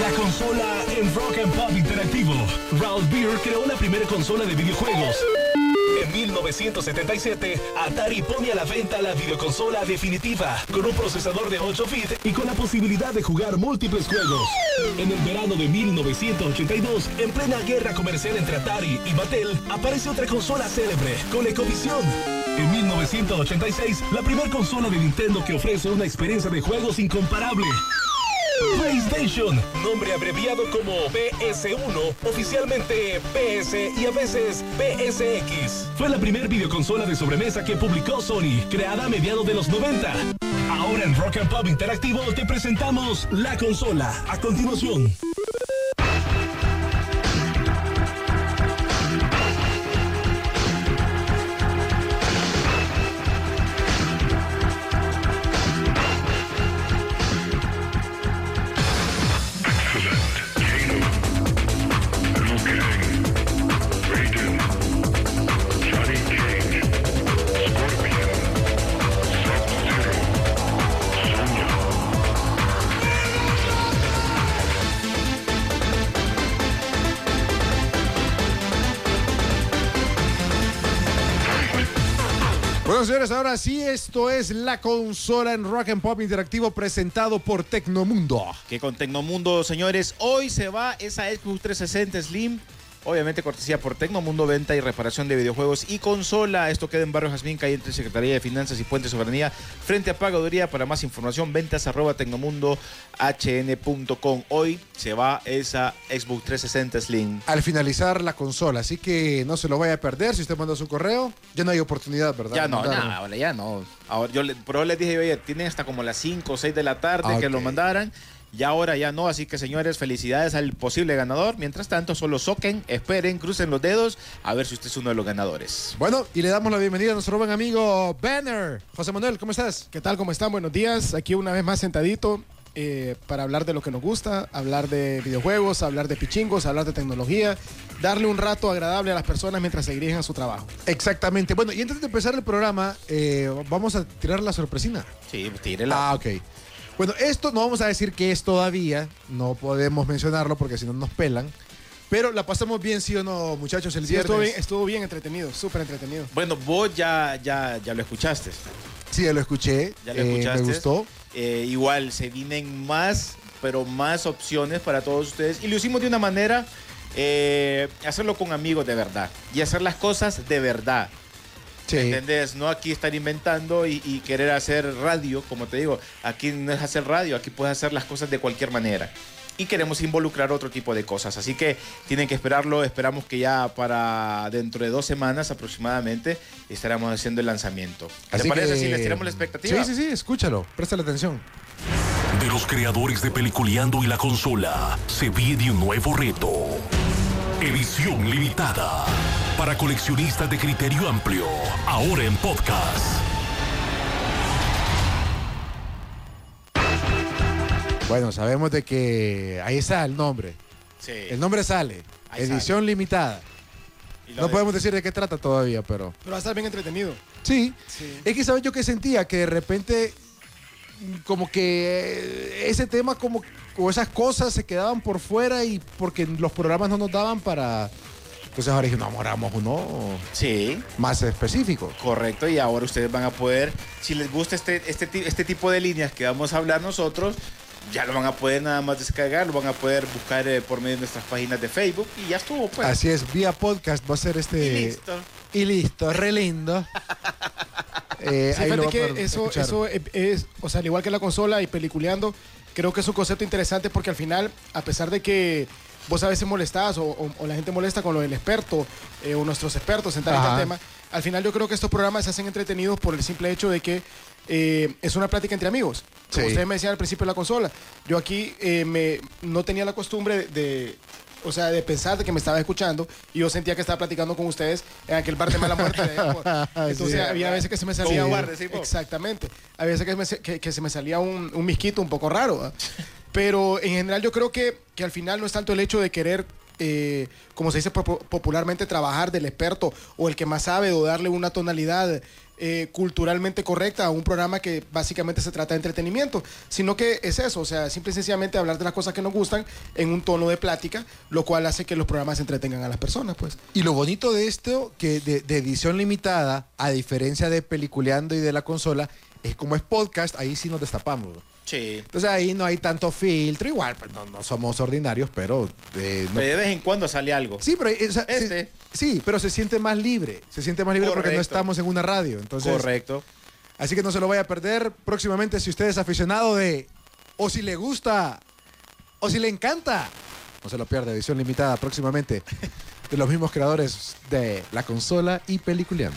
La consola en Rock and Pop Interactivo. Ralph Beer creó la primera consola de videojuegos. En 1977, Atari pone a la venta la videoconsola definitiva, con un procesador de 8 bits y con la posibilidad de jugar múltiples juegos. En el verano de 1982, en plena guerra comercial entre Atari y Mattel, aparece otra consola célebre, ColecoVision. En 1986, la primera consola de Nintendo que ofrece una experiencia de juegos incomparable. PlayStation, nombre abreviado como PS1, oficialmente PS y a veces PSX. Fue la primera videoconsola de sobremesa que publicó Sony, creada a mediados de los 90. Ahora en Rock and Pop Interactivo te presentamos la consola. A continuación. Bueno, señores, ahora sí, esto es la consola en Rock and Pop Interactivo presentado por Tecnomundo. Que con Tecnomundo, señores, hoy se va esa Xbox 360 Slim. Obviamente cortesía por Tecnomundo, venta y reparación de videojuegos y consola. Esto queda en Barrio Jazmín, calle entre Secretaría de Finanzas y Puente Soberanía, frente a Pagaduría. Para más información, ventas arroba tecnomundohn.com. Hoy se va esa Xbox 360 Slim. Al finalizar la consola, así que no se lo vaya a perder. Si usted manda su correo, ya no hay oportunidad, ¿verdad? Ya no, ya, no. Ahora, yo le, pero les dije, oye, tienen hasta como las 5 o 6 de la tarde Ah, que lo mandaran. Y ahora ya no, así que señores, felicidades al posible ganador. Mientras tanto, solo soquen, esperen, crucen los dedos a ver si usted es uno de los ganadores. Bueno, y le damos la bienvenida a nuestro buen amigo Banner. José Manuel, ¿cómo estás? ¿Qué tal? ¿Cómo están? Buenos días. Aquí una vez más sentadito eh, para hablar de lo que nos gusta, hablar de videojuegos, hablar de pichingos, hablar de tecnología, darle un rato agradable a las personas mientras se dirigen a su trabajo. Exactamente. Bueno, y antes de empezar el programa, eh, vamos a tirar la sorpresina. Sí, tírela. Ah, ok. Bueno, esto no vamos a decir que es todavía, no podemos mencionarlo porque si no nos pelan. Pero la pasamos bien, sí o no, muchachos, el Sí, viernes. estuvo bien, estuvo bien entretenido, súper entretenido. Bueno, vos ya, ya, ya lo escuchaste. Sí, ya lo escuché. Ya lo eh, escuchaste. me gustó. Eh, igual se vienen más, pero más opciones para todos ustedes. Y lo hicimos de una manera, eh, hacerlo con amigos de verdad. Y hacer las cosas de verdad. Sí. ¿Entendés? No aquí estar inventando y, y querer hacer radio, como te digo. Aquí no es hacer radio, aquí puedes hacer las cosas de cualquier manera. Y queremos involucrar otro tipo de cosas. Así que tienen que esperarlo. Esperamos que ya para dentro de dos semanas aproximadamente estaremos haciendo el lanzamiento. ¿Te Así parece que- si les tiramos la expectativa? Sí, sí, sí, escúchalo, préstale atención. De los creadores de Peliculeando y la consola, se viene un nuevo reto. Edición limitada. Para coleccionistas de criterio amplio. Ahora en podcast. Bueno, sabemos de que ahí está el nombre. Sí. El nombre sale. Ahí Edición limitada. No de- podemos decir de qué trata todavía, pero Pero va a estar bien entretenido. sí. Sí. Es que sabes yo que sentía que de repente mm, como que eh, ese tema como o esas cosas se quedaban por fuera y porque los programas no nos daban para entonces ahora dije, no, ahora hagamos uno Sí, más específico. correcto. Y ahora ustedes van a poder, si les gusta este, este, este tipo de líneas que vamos a hablar nosotros, ya lo van a poder nada más descargar, lo van a poder buscar eh, por medio de nuestras páginas de Facebook y ya estuvo, pues. Así es, vía podcast va a ser este Y listo. y listo, re lindo. Eh, Sí, ahí lo que eso, escuchar. eso es, es- o sea, al igual que la consola y peliculeando, creo que es un concepto interesante porque al final, a pesar de que vos a veces molestás o, o- o la gente molesta con lo del experto eh, o nuestros expertos en tal y tal Ajá. tema, al final yo creo que estos programas se hacen entretenidos por el simple hecho de que eh, es una plática entre amigos. Como Sí. ustedes me decían al principio de la consola, yo aquí eh, me, no tenía la costumbre de... O sea, de pensar de que me estaba escuchando y yo sentía que estaba platicando con ustedes en aquel bar de mala muerte. de. Entonces Sí. había veces que se me salía un de. Exactamente. A veces que, me se- que- que se me salía un, un misquito un poco raro. Pero en general yo creo que, que al final no es tanto el hecho de querer, eh, como se dice popu- popularmente, trabajar del experto o el que más sabe o darle una tonalidad eh, culturalmente correcta a un programa que básicamente se trata de entretenimiento, sino que es eso, o sea, simple y sencillamente hablar de las cosas que nos gustan en un tono de plática, lo cual hace que los programas entretengan a las personas, pues. Y lo bonito de esto, que de, de edición limitada, a diferencia de peliculeando y de la consola, es como es podcast, ahí sí nos destapamos. Entonces ahí no hay tanto filtro, igual, pues no, no somos ordinarios, pero... eh, no- Pero de vez en cuando sale algo. Sí, pero eh, o sea, se- Este. sí, pero se siente más libre, se siente más libre porque no estamos en una radio. Entonces, Correcto. Así que no se lo vaya a perder próximamente si usted es aficionado de, o si le gusta, o si le encanta. No se lo pierda, edición limitada próximamente de los mismos creadores de la consola y peliculeando.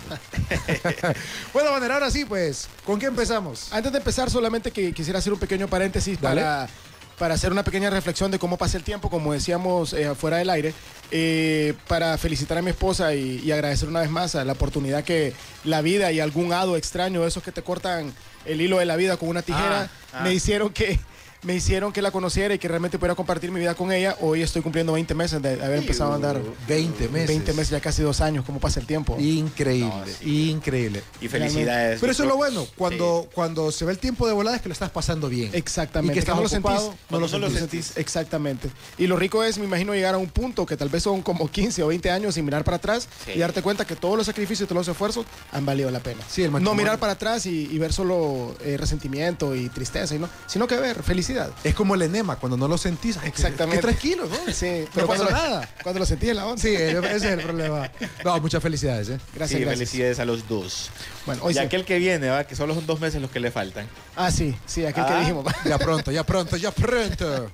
bueno, Banner, ahora sí, pues, ¿con qué empezamos? Antes de empezar, solamente que quisiera hacer un pequeño paréntesis Dale. para, para hacer una pequeña reflexión de cómo pasa el tiempo, como decíamos eh, fuera del aire, eh, para felicitar a mi esposa y, y agradecer una vez más a la oportunidad que la vida y algún hado extraño, esos que te cortan el hilo de la vida con una tijera, Ah, ah. me hicieron que me hicieron que la conociera y que realmente pudiera compartir mi vida con ella. Hoy estoy cumpliendo 20 meses de haber empezado a andar. 20 meses. 20 meses, ya casi dos años, cómo pasa el tiempo. Increíble, No, sí. increíble. Y felicidades. Pero eso es lo bueno, cuando, cuando se ve el tiempo de volada es que lo estás pasando bien. Exactamente. Y que estás no lo ocupado, sentís. no lo sentís. Exactamente. Y lo rico es, me imagino, llegar a un punto que tal vez son como 15 o 20 años sin mirar para atrás Sí. y darte cuenta que todos los sacrificios y todos los esfuerzos han valido la pena. Sí, el no mirar para atrás y, y ver solo eh, resentimiento y tristeza, y no, sino que ver felicidad. Es como el enema, cuando no lo sentís. Exactamente. Qué tranquilo, ¿no? Sí, no pasa cuando, nada. Cuando lo sentí en la onda. Sí, ese es el problema. No, muchas felicidades, ¿eh? Gracias, sí, gracias. felicidades a los dos. Bueno, hoy y sí. aquel que viene, ¿va? que solo son dos meses los que le faltan. Ah, sí, sí, aquel que Ah. dijimos. Ya pronto, ya pronto, ya pronto.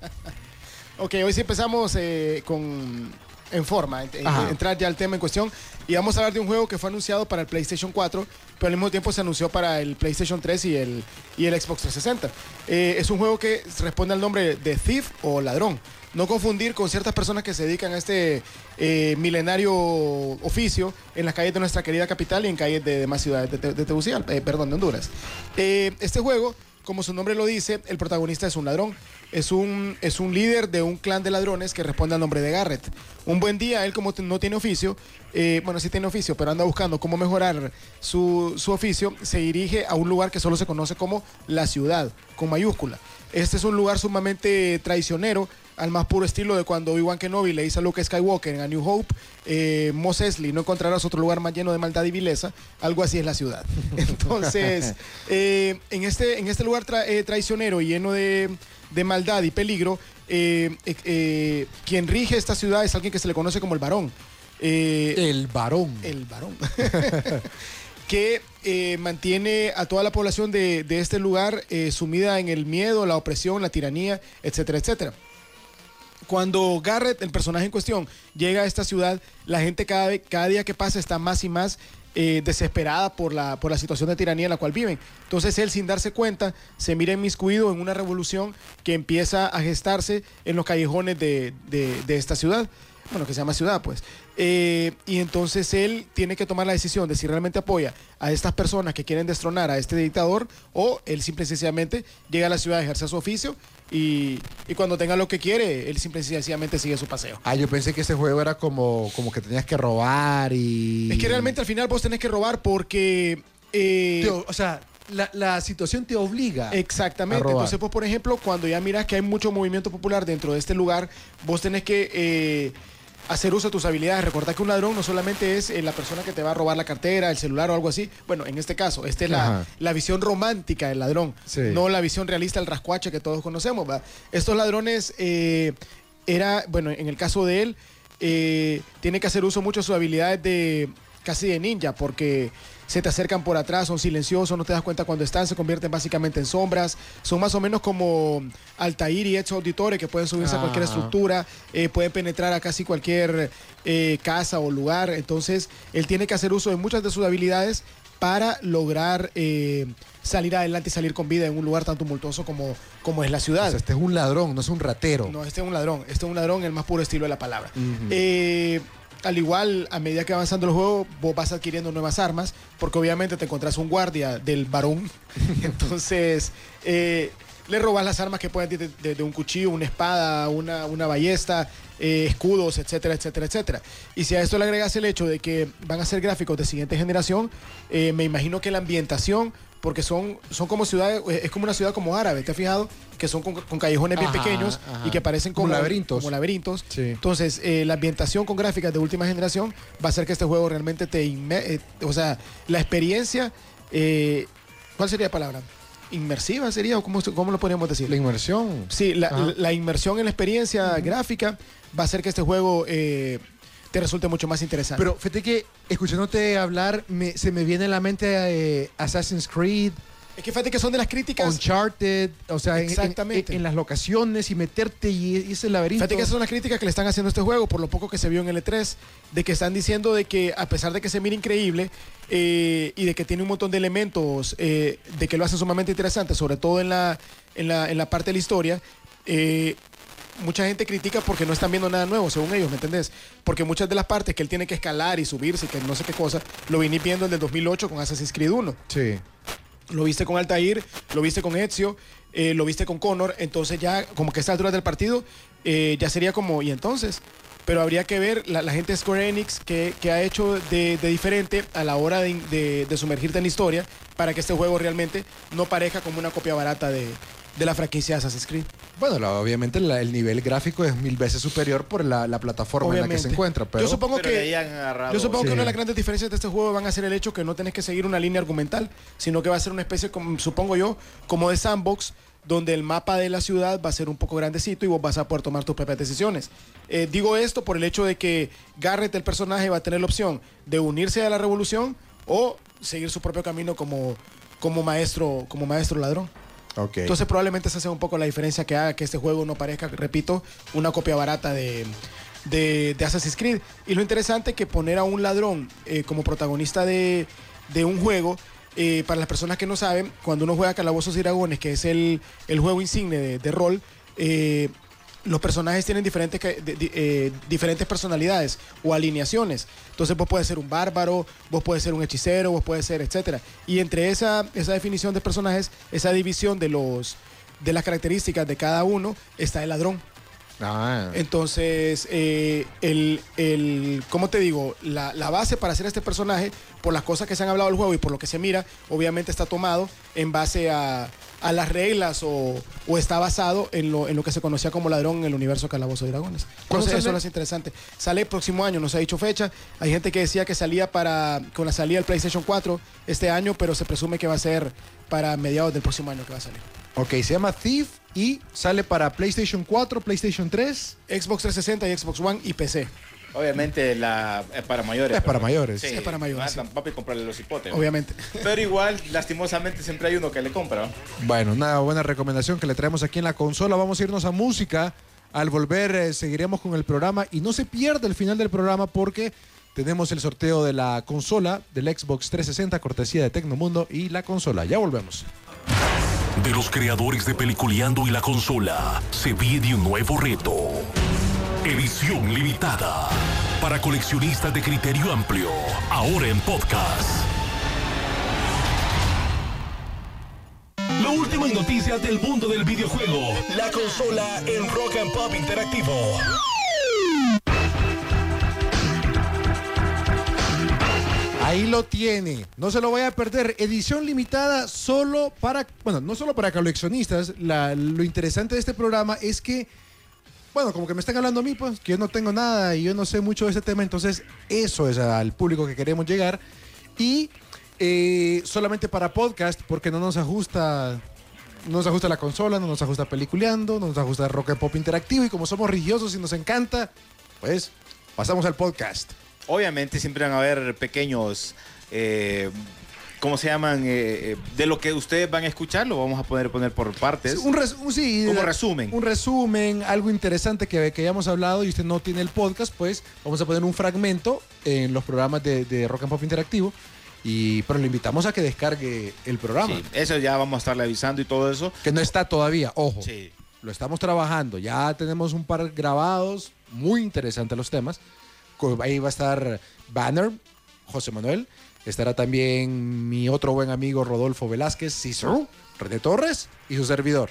Ok, hoy sí empezamos eh, con en forma, en- entrar ya al tema en cuestión. Y vamos a hablar de un juego que fue anunciado para el PlayStation 4, pero al mismo tiempo se anunció para el PlayStation 3 y el, y el Xbox 360. Eh, es un juego que responde al nombre de Thief o Ladrón. No confundir con ciertas personas que se dedican a este eh, milenario oficio en las calles de nuestra querida capital y en calles de demás ciudades de, de Tegucigalpa, eh, perdón, de Honduras. Este juego, como su nombre lo dice, el protagonista es un ladrón. Es un, es un líder de un clan de ladrones que responde al nombre de Garrett. Un buen día, él como no tiene oficio, eh, bueno, sí tiene oficio, pero anda buscando cómo mejorar su, su oficio, se dirige a un lugar que solo se conoce como la ciudad, con mayúscula. Este es un lugar sumamente traicionero, al más puro estilo de cuando Obi-Wan Kenobi le dice a Luke Skywalker en A New Hope, eh, Mos Eisley, no encontrarás otro lugar más lleno de maldad y vileza, algo así es la ciudad. Entonces, eh, en, este, en este lugar tra- eh, traicionero y lleno de, de maldad y peligro, eh, eh, eh, quien rige esta ciudad es alguien que se le conoce como el varón. El varón. el varón. que mantiene a toda la población de, de este lugar sumida en el miedo, la opresión, la tiranía, etcétera, etcétera. Cuando Garrett, el personaje en cuestión, llega a esta ciudad, la gente cada, cada día que pasa está más y más eh, desesperada por la, por la situación de tiranía en la cual viven. Entonces él, sin darse cuenta, se mira inmiscuido en una revolución que empieza a gestarse en los callejones de- de esta ciudad. Bueno, que se llama ciudad, pues. Eh, y entonces él tiene que tomar la decisión de si realmente apoya a estas personas que quieren destronar a este dictador o él simple y sencillamente llega a la ciudad a ejercer su oficio y, y cuando tenga lo que quiere, él simple y sencillamente sigue su paseo. Ah, yo pensé que este juego era como, como que tenías que robar y... Es que realmente al final vos tenés que robar porque... eh, o- sea, la, la situación te obliga. Exactamente. a. Entonces, pues, por ejemplo, cuando ya miras que hay mucho movimiento popular dentro de este lugar, vos tenés que eh, hacer uso de tus habilidades. Recordad que un ladrón no solamente es eh, la persona que te va a robar la cartera, el celular o algo así. Bueno, en este caso, esta es la, la visión romántica del ladrón, Sí. no la visión realista del rascuache que todos conocemos. Estos ladrones, eh, era, bueno, en el caso de él, eh, tiene que hacer uso mucho de sus habilidades de casi de ninja, porque se te acercan por atrás, son silenciosos, no te das cuenta cuando están, se convierten básicamente en sombras, son más o menos como Altair y Ezio Auditore que pueden subirse a cualquier Ajá. estructura, eh, pueden penetrar a casi cualquier eh, casa o lugar, entonces él tiene que hacer uso de muchas de sus habilidades para lograr eh, salir adelante y salir con vida en un lugar tan tumultuoso como, como es la O ciudad. sea, este es un ladrón, no es un ratero. No, este es un ladrón. Este es un ladrón en el más puro estilo de la palabra. Eh, al igual, a medida que va avanzando el juego, vos vas adquiriendo nuevas armas, porque obviamente te encontrás un guardia del varón. Entonces, eh, le robas las armas que pueden de, de- de un cuchillo, una espada, una, una ballesta, eh, escudos, etcétera, etcétera, etcétera. Y si a esto le agregas el hecho de que van a ser gráficos de siguiente generación, eh, me imagino que la ambientación, porque son, son como ciudades, eh, es como una ciudad como árabe, ¿te has fijado? Que son con, con callejones bien pequeños ajá. y que parecen Como como, laberintos. Como laberintos. Sí. Entonces, eh, la ambientación con gráficas de última generación va a hacer que este juego realmente te... inme- eh, o sea, la experiencia... eh, ¿Cuál sería la palabra? ¿Inmersiva sería? ¿O cómo, cómo lo podríamos decir? La inmersión. Sí, la, inmersión en la experiencia gráfica va a hacer que este juego eh, te resulte mucho más interesante. Pero fíjate que escuchándote hablar, me- se me viene a la mente eh, Assassin's Creed, es que fíjate que son de las críticas. Uncharted, o sea, en- en- Exactamente. En, en las locaciones y meterte y, y ese laberinto. Fíjate que esas son las críticas que le están haciendo a este juego, por lo poco que se vio en el E3, de que están diciendo de que a pesar de que se mira increíble eh, y de que tiene un montón de elementos, eh, de que lo hace sumamente interesante, sobre todo en la, en la, en la parte de la historia, eh, mucha gente critica porque no están viendo nada nuevo, según ellos, ¿me entendés? Porque muchas de las partes que él tiene que escalar y subirse y que no sé qué cosa, lo viniste viendo en el 2008 con Assassin's Creed 1. Sí. Lo viste con Altair, lo viste con Ezio, eh, lo viste con Connor, entonces ya como que a esta altura del partido eh, ya sería como, ¿y entonces? Pero habría que ver la, la gente de Square Enix que, que ha hecho de, diferente a la hora de, de- de sumergirte en la historia para que este juego realmente no parezca como una copia barata de, de la franquicia de Assassin's Creed. Bueno, la- obviamente la- el nivel gráfico es mil veces superior por la, la plataforma en la que se encuentra. Pero Yo supongo Pero que... Yo supongo Sí. que una de las grandes diferencias de este juego van a ser el hecho que no tenés que seguir una línea argumental, sino que va a ser una especie, como, supongo yo, como de sandbox, donde el mapa de la ciudad va a ser un poco grandecito y vos vas a poder tomar tus propias decisiones. Eh, digo esto por el hecho de que Garrett, el personaje, va a tener la opción de unirse a la revolución o seguir su propio camino como, como, maestro, como maestro ladrón. Entonces probablemente esa sea un poco la diferencia que haga que este juego no parezca, repito, una copia barata de, de, de Assassin's Creed. Y lo interesante es que poner a un ladrón eh, como protagonista de, de un juego, eh, para las personas que no saben, cuando uno juega Calabozos y Dragones, que es el, el juego insigne de, de rol, eh, los personajes tienen diferentes, ca- de- de- eh, diferentes personalidades o alineaciones. Entonces vos puedes ser un bárbaro, vos puedes ser un hechicero, vos puedes ser, etcétera. Y entre esa, esa definición de personajes, esa división de los de las características de cada uno, está el ladrón. Ah, Entonces, eh, el, el, ¿cómo te digo? La, la base para hacer este personaje, por las cosas que se han hablado del juego y por lo que se mira, obviamente está tomado en base a, a las reglas o, o está basado en lo, en lo que se conocía como ladrón en el universo Calabozo de Dragones. ¿Cuándo Entonces, eso hace interesante. Sale el próximo año, no se ha dicho fecha. Hay gente que decía que salía para con la salida del PlayStation 4 este año, pero se presume que va a ser para mediados del próximo año que va a salir. ok, se llama Thief y sale para PlayStation 4, PlayStation 3. Xbox 360 y Xbox One y PC, Obviamente la, es para mayores. Es para mayores. Es para mayores, sí. Papi, comprarle los hipotes. obviamente. Pero igual, lastimosamente, siempre hay uno que le compra. ¿no? Bueno, una buena recomendación que le traemos aquí en la consola. Vamos a irnos a música. Al volver eh, seguiremos con el programa y no se pierda el final del programa porque tenemos el sorteo de la consola del Xbox 360 cortesía de Tecnomundo y la consola. Ya volvemos. De los creadores de Peliculeando y la consola, se viene un nuevo reto. Edición limitada. Para coleccionistas de criterio amplio. Ahora en podcast. Lo último en noticias del mundo del videojuego. La consola en Rock and Pop Interactivo. Ahí lo tiene. No se lo vaya a perder. Edición limitada solo para, bueno, no solo para coleccionistas. Lo interesante de este programa es que, bueno, como que me están hablando a mí, pues, que yo no tengo nada y yo no sé mucho de este tema. Entonces, eso es al público que queremos llegar. Y eh, solamente para podcast, porque no nos ajusta. No nos ajusta la consola, no nos ajusta peliculeando, no nos ajusta rock and pop interactivo y como somos religiosos y nos encanta, pues pasamos al podcast. Obviamente siempre van a haber pequeños, eh, ¿cómo se llaman? Eh, eh, de lo que ustedes van a escuchar, lo vamos a poder poner por partes. Un, res- un- sí, Como de- resumen. Un resumen, algo interesante que, que hayamos hablado y usted no tiene el podcast, pues vamos a poner un fragmento en los programas de, de Rock and Pop Interactivo. Y, pero le invitamos a que descargue el programa, Sí, eso ya vamos a estarle avisando y todo eso. que no está todavía, ojo. Sí. Lo estamos trabajando, ya tenemos un par grabados, muy interesantes los temas. Ahí va a estar Banner, José Manuel. Estará también mi otro buen amigo Rodolfo Velázquez, Cicero, René Torres y su servidor.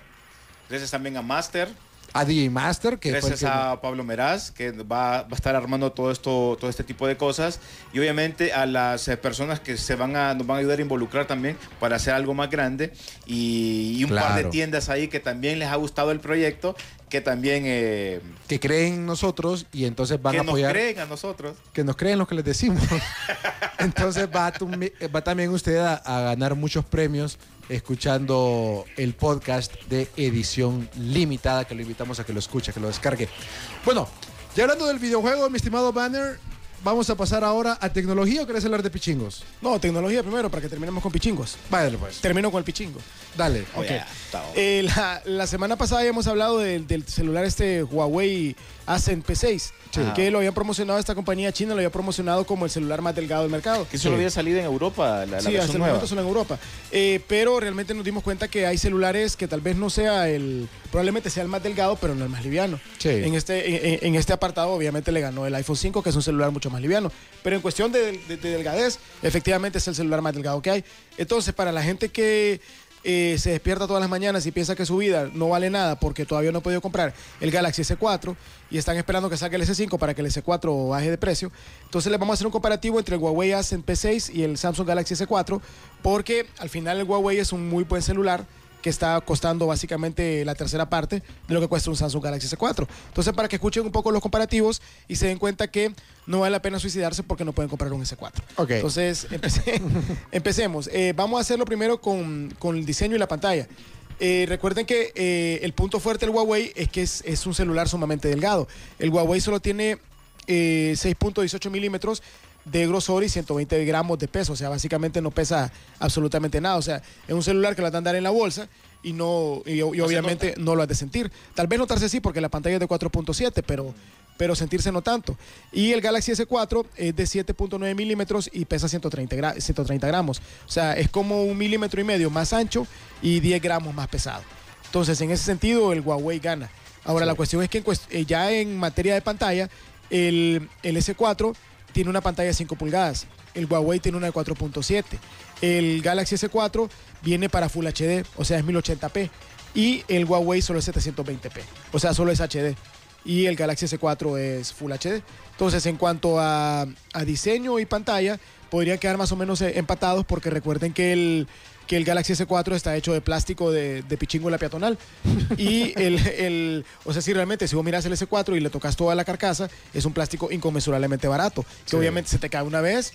Gracias también a Master. A DJ Master, que fue el Gracias que- a Pablo Meraz, que va, va a estar armando todo esto, todo este tipo de cosas. Y obviamente a las eh, personas que se van a, nos van a ayudar a involucrar también para hacer algo más grande. Y, y un par de tiendas ahí que también les ha gustado el proyecto, que también eh, que creen en nosotros y entonces van que a nos apoyar. creen a nosotros. que nos creen lo que les decimos. Entonces va, tumi- va también usted a, a ganar muchos premios escuchando el podcast de edición limitada, que lo invitamos a que lo escuche, que lo descargue. Bueno, ya hablando del videojuego, mi estimado Banner, vamos a pasar ahora a tecnología o querés hablar de pichingos. No, tecnología primero, para que terminemos con pichingos. Váyale pues. Termino con el pichingo. Dale. Oh, Ok. ya, bueno. Eh, la, la semana pasada habíamos hablado del, del celular este Huawei Ascend P6, Sí. que lo habían promocionado esta compañía china, lo había promocionado como el celular más delgado del mercado. Que solo había salido en Europa, la, la sí, hasta versión el nueva. momento solo en Europa. Eh, pero realmente nos dimos cuenta que hay celulares que tal vez no sea el, probablemente sea el más delgado, pero no el más liviano. Sí. En este, en, en este apartado obviamente le ganó el iPhone 5, que es un celular mucho más liviano. Pero en cuestión de, de- de delgadez, efectivamente es el celular más delgado que hay. Entonces, para la gente que eh, se despierta todas las mañanas y piensa que su vida no vale nada porque todavía no ha podido comprar el Galaxy S4 y están esperando que salga el S5 para que el S4 baje de precio. Entonces les vamos a hacer un comparativo entre el Huawei Ascend P6 y el Samsung Galaxy S4 porque al final el Huawei es un muy buen celular que está costando básicamente la tercera parte de lo que cuesta un Samsung Galaxy S4. Entonces, para que escuchen un poco los comparativos y se den cuenta que no vale la pena suicidarse porque no pueden comprar un S4. Ok. Entonces, empecé- empecemos. Eh, vamos a hacerlo primero con, con el diseño y la pantalla. Eh, recuerden que eh, el punto fuerte del Huawei es que es, es un celular sumamente delgado. El Huawei solo tiene eh, 6.18 milímetros de grosor y 120 gramos de peso. O sea, básicamente no pesa absolutamente nada. O sea, es un celular que lo vas a andar en la bolsa y no y, y obviamente no lo has de sentir. Tal vez notarse sí porque la pantalla es de 4.7, pero, pero sentirse no tanto. Y el Galaxy S4 es de 7.9 milímetros y pesa 130, gra- 130 gramos. O sea, es como un milímetro y medio más ancho y 10 gramos más pesado. Entonces, en ese sentido, el Huawei gana. Ahora, la cuestión es que en cuest- eh, ya en materia de pantalla, el, el S4 tiene una pantalla de 5 pulgadas. El Huawei tiene una de 4.7. El Galaxy S4 viene para Full HD, o sea, es 1080p. Y el Huawei solo es 720p, o sea, solo es HD. Y el Galaxy S4 es Full HD. Entonces, en cuanto a, diseño y pantalla, podrían quedar más o menos eh, empatados porque recuerden que el, que el Galaxy S4 está hecho de plástico de, de pichíngola peatonal. Y el, el- o sea, si realmente si vos miras el S4 y le tocas toda la carcasa, es un plástico inconmensurablemente barato, que Sí. obviamente se te cae una vez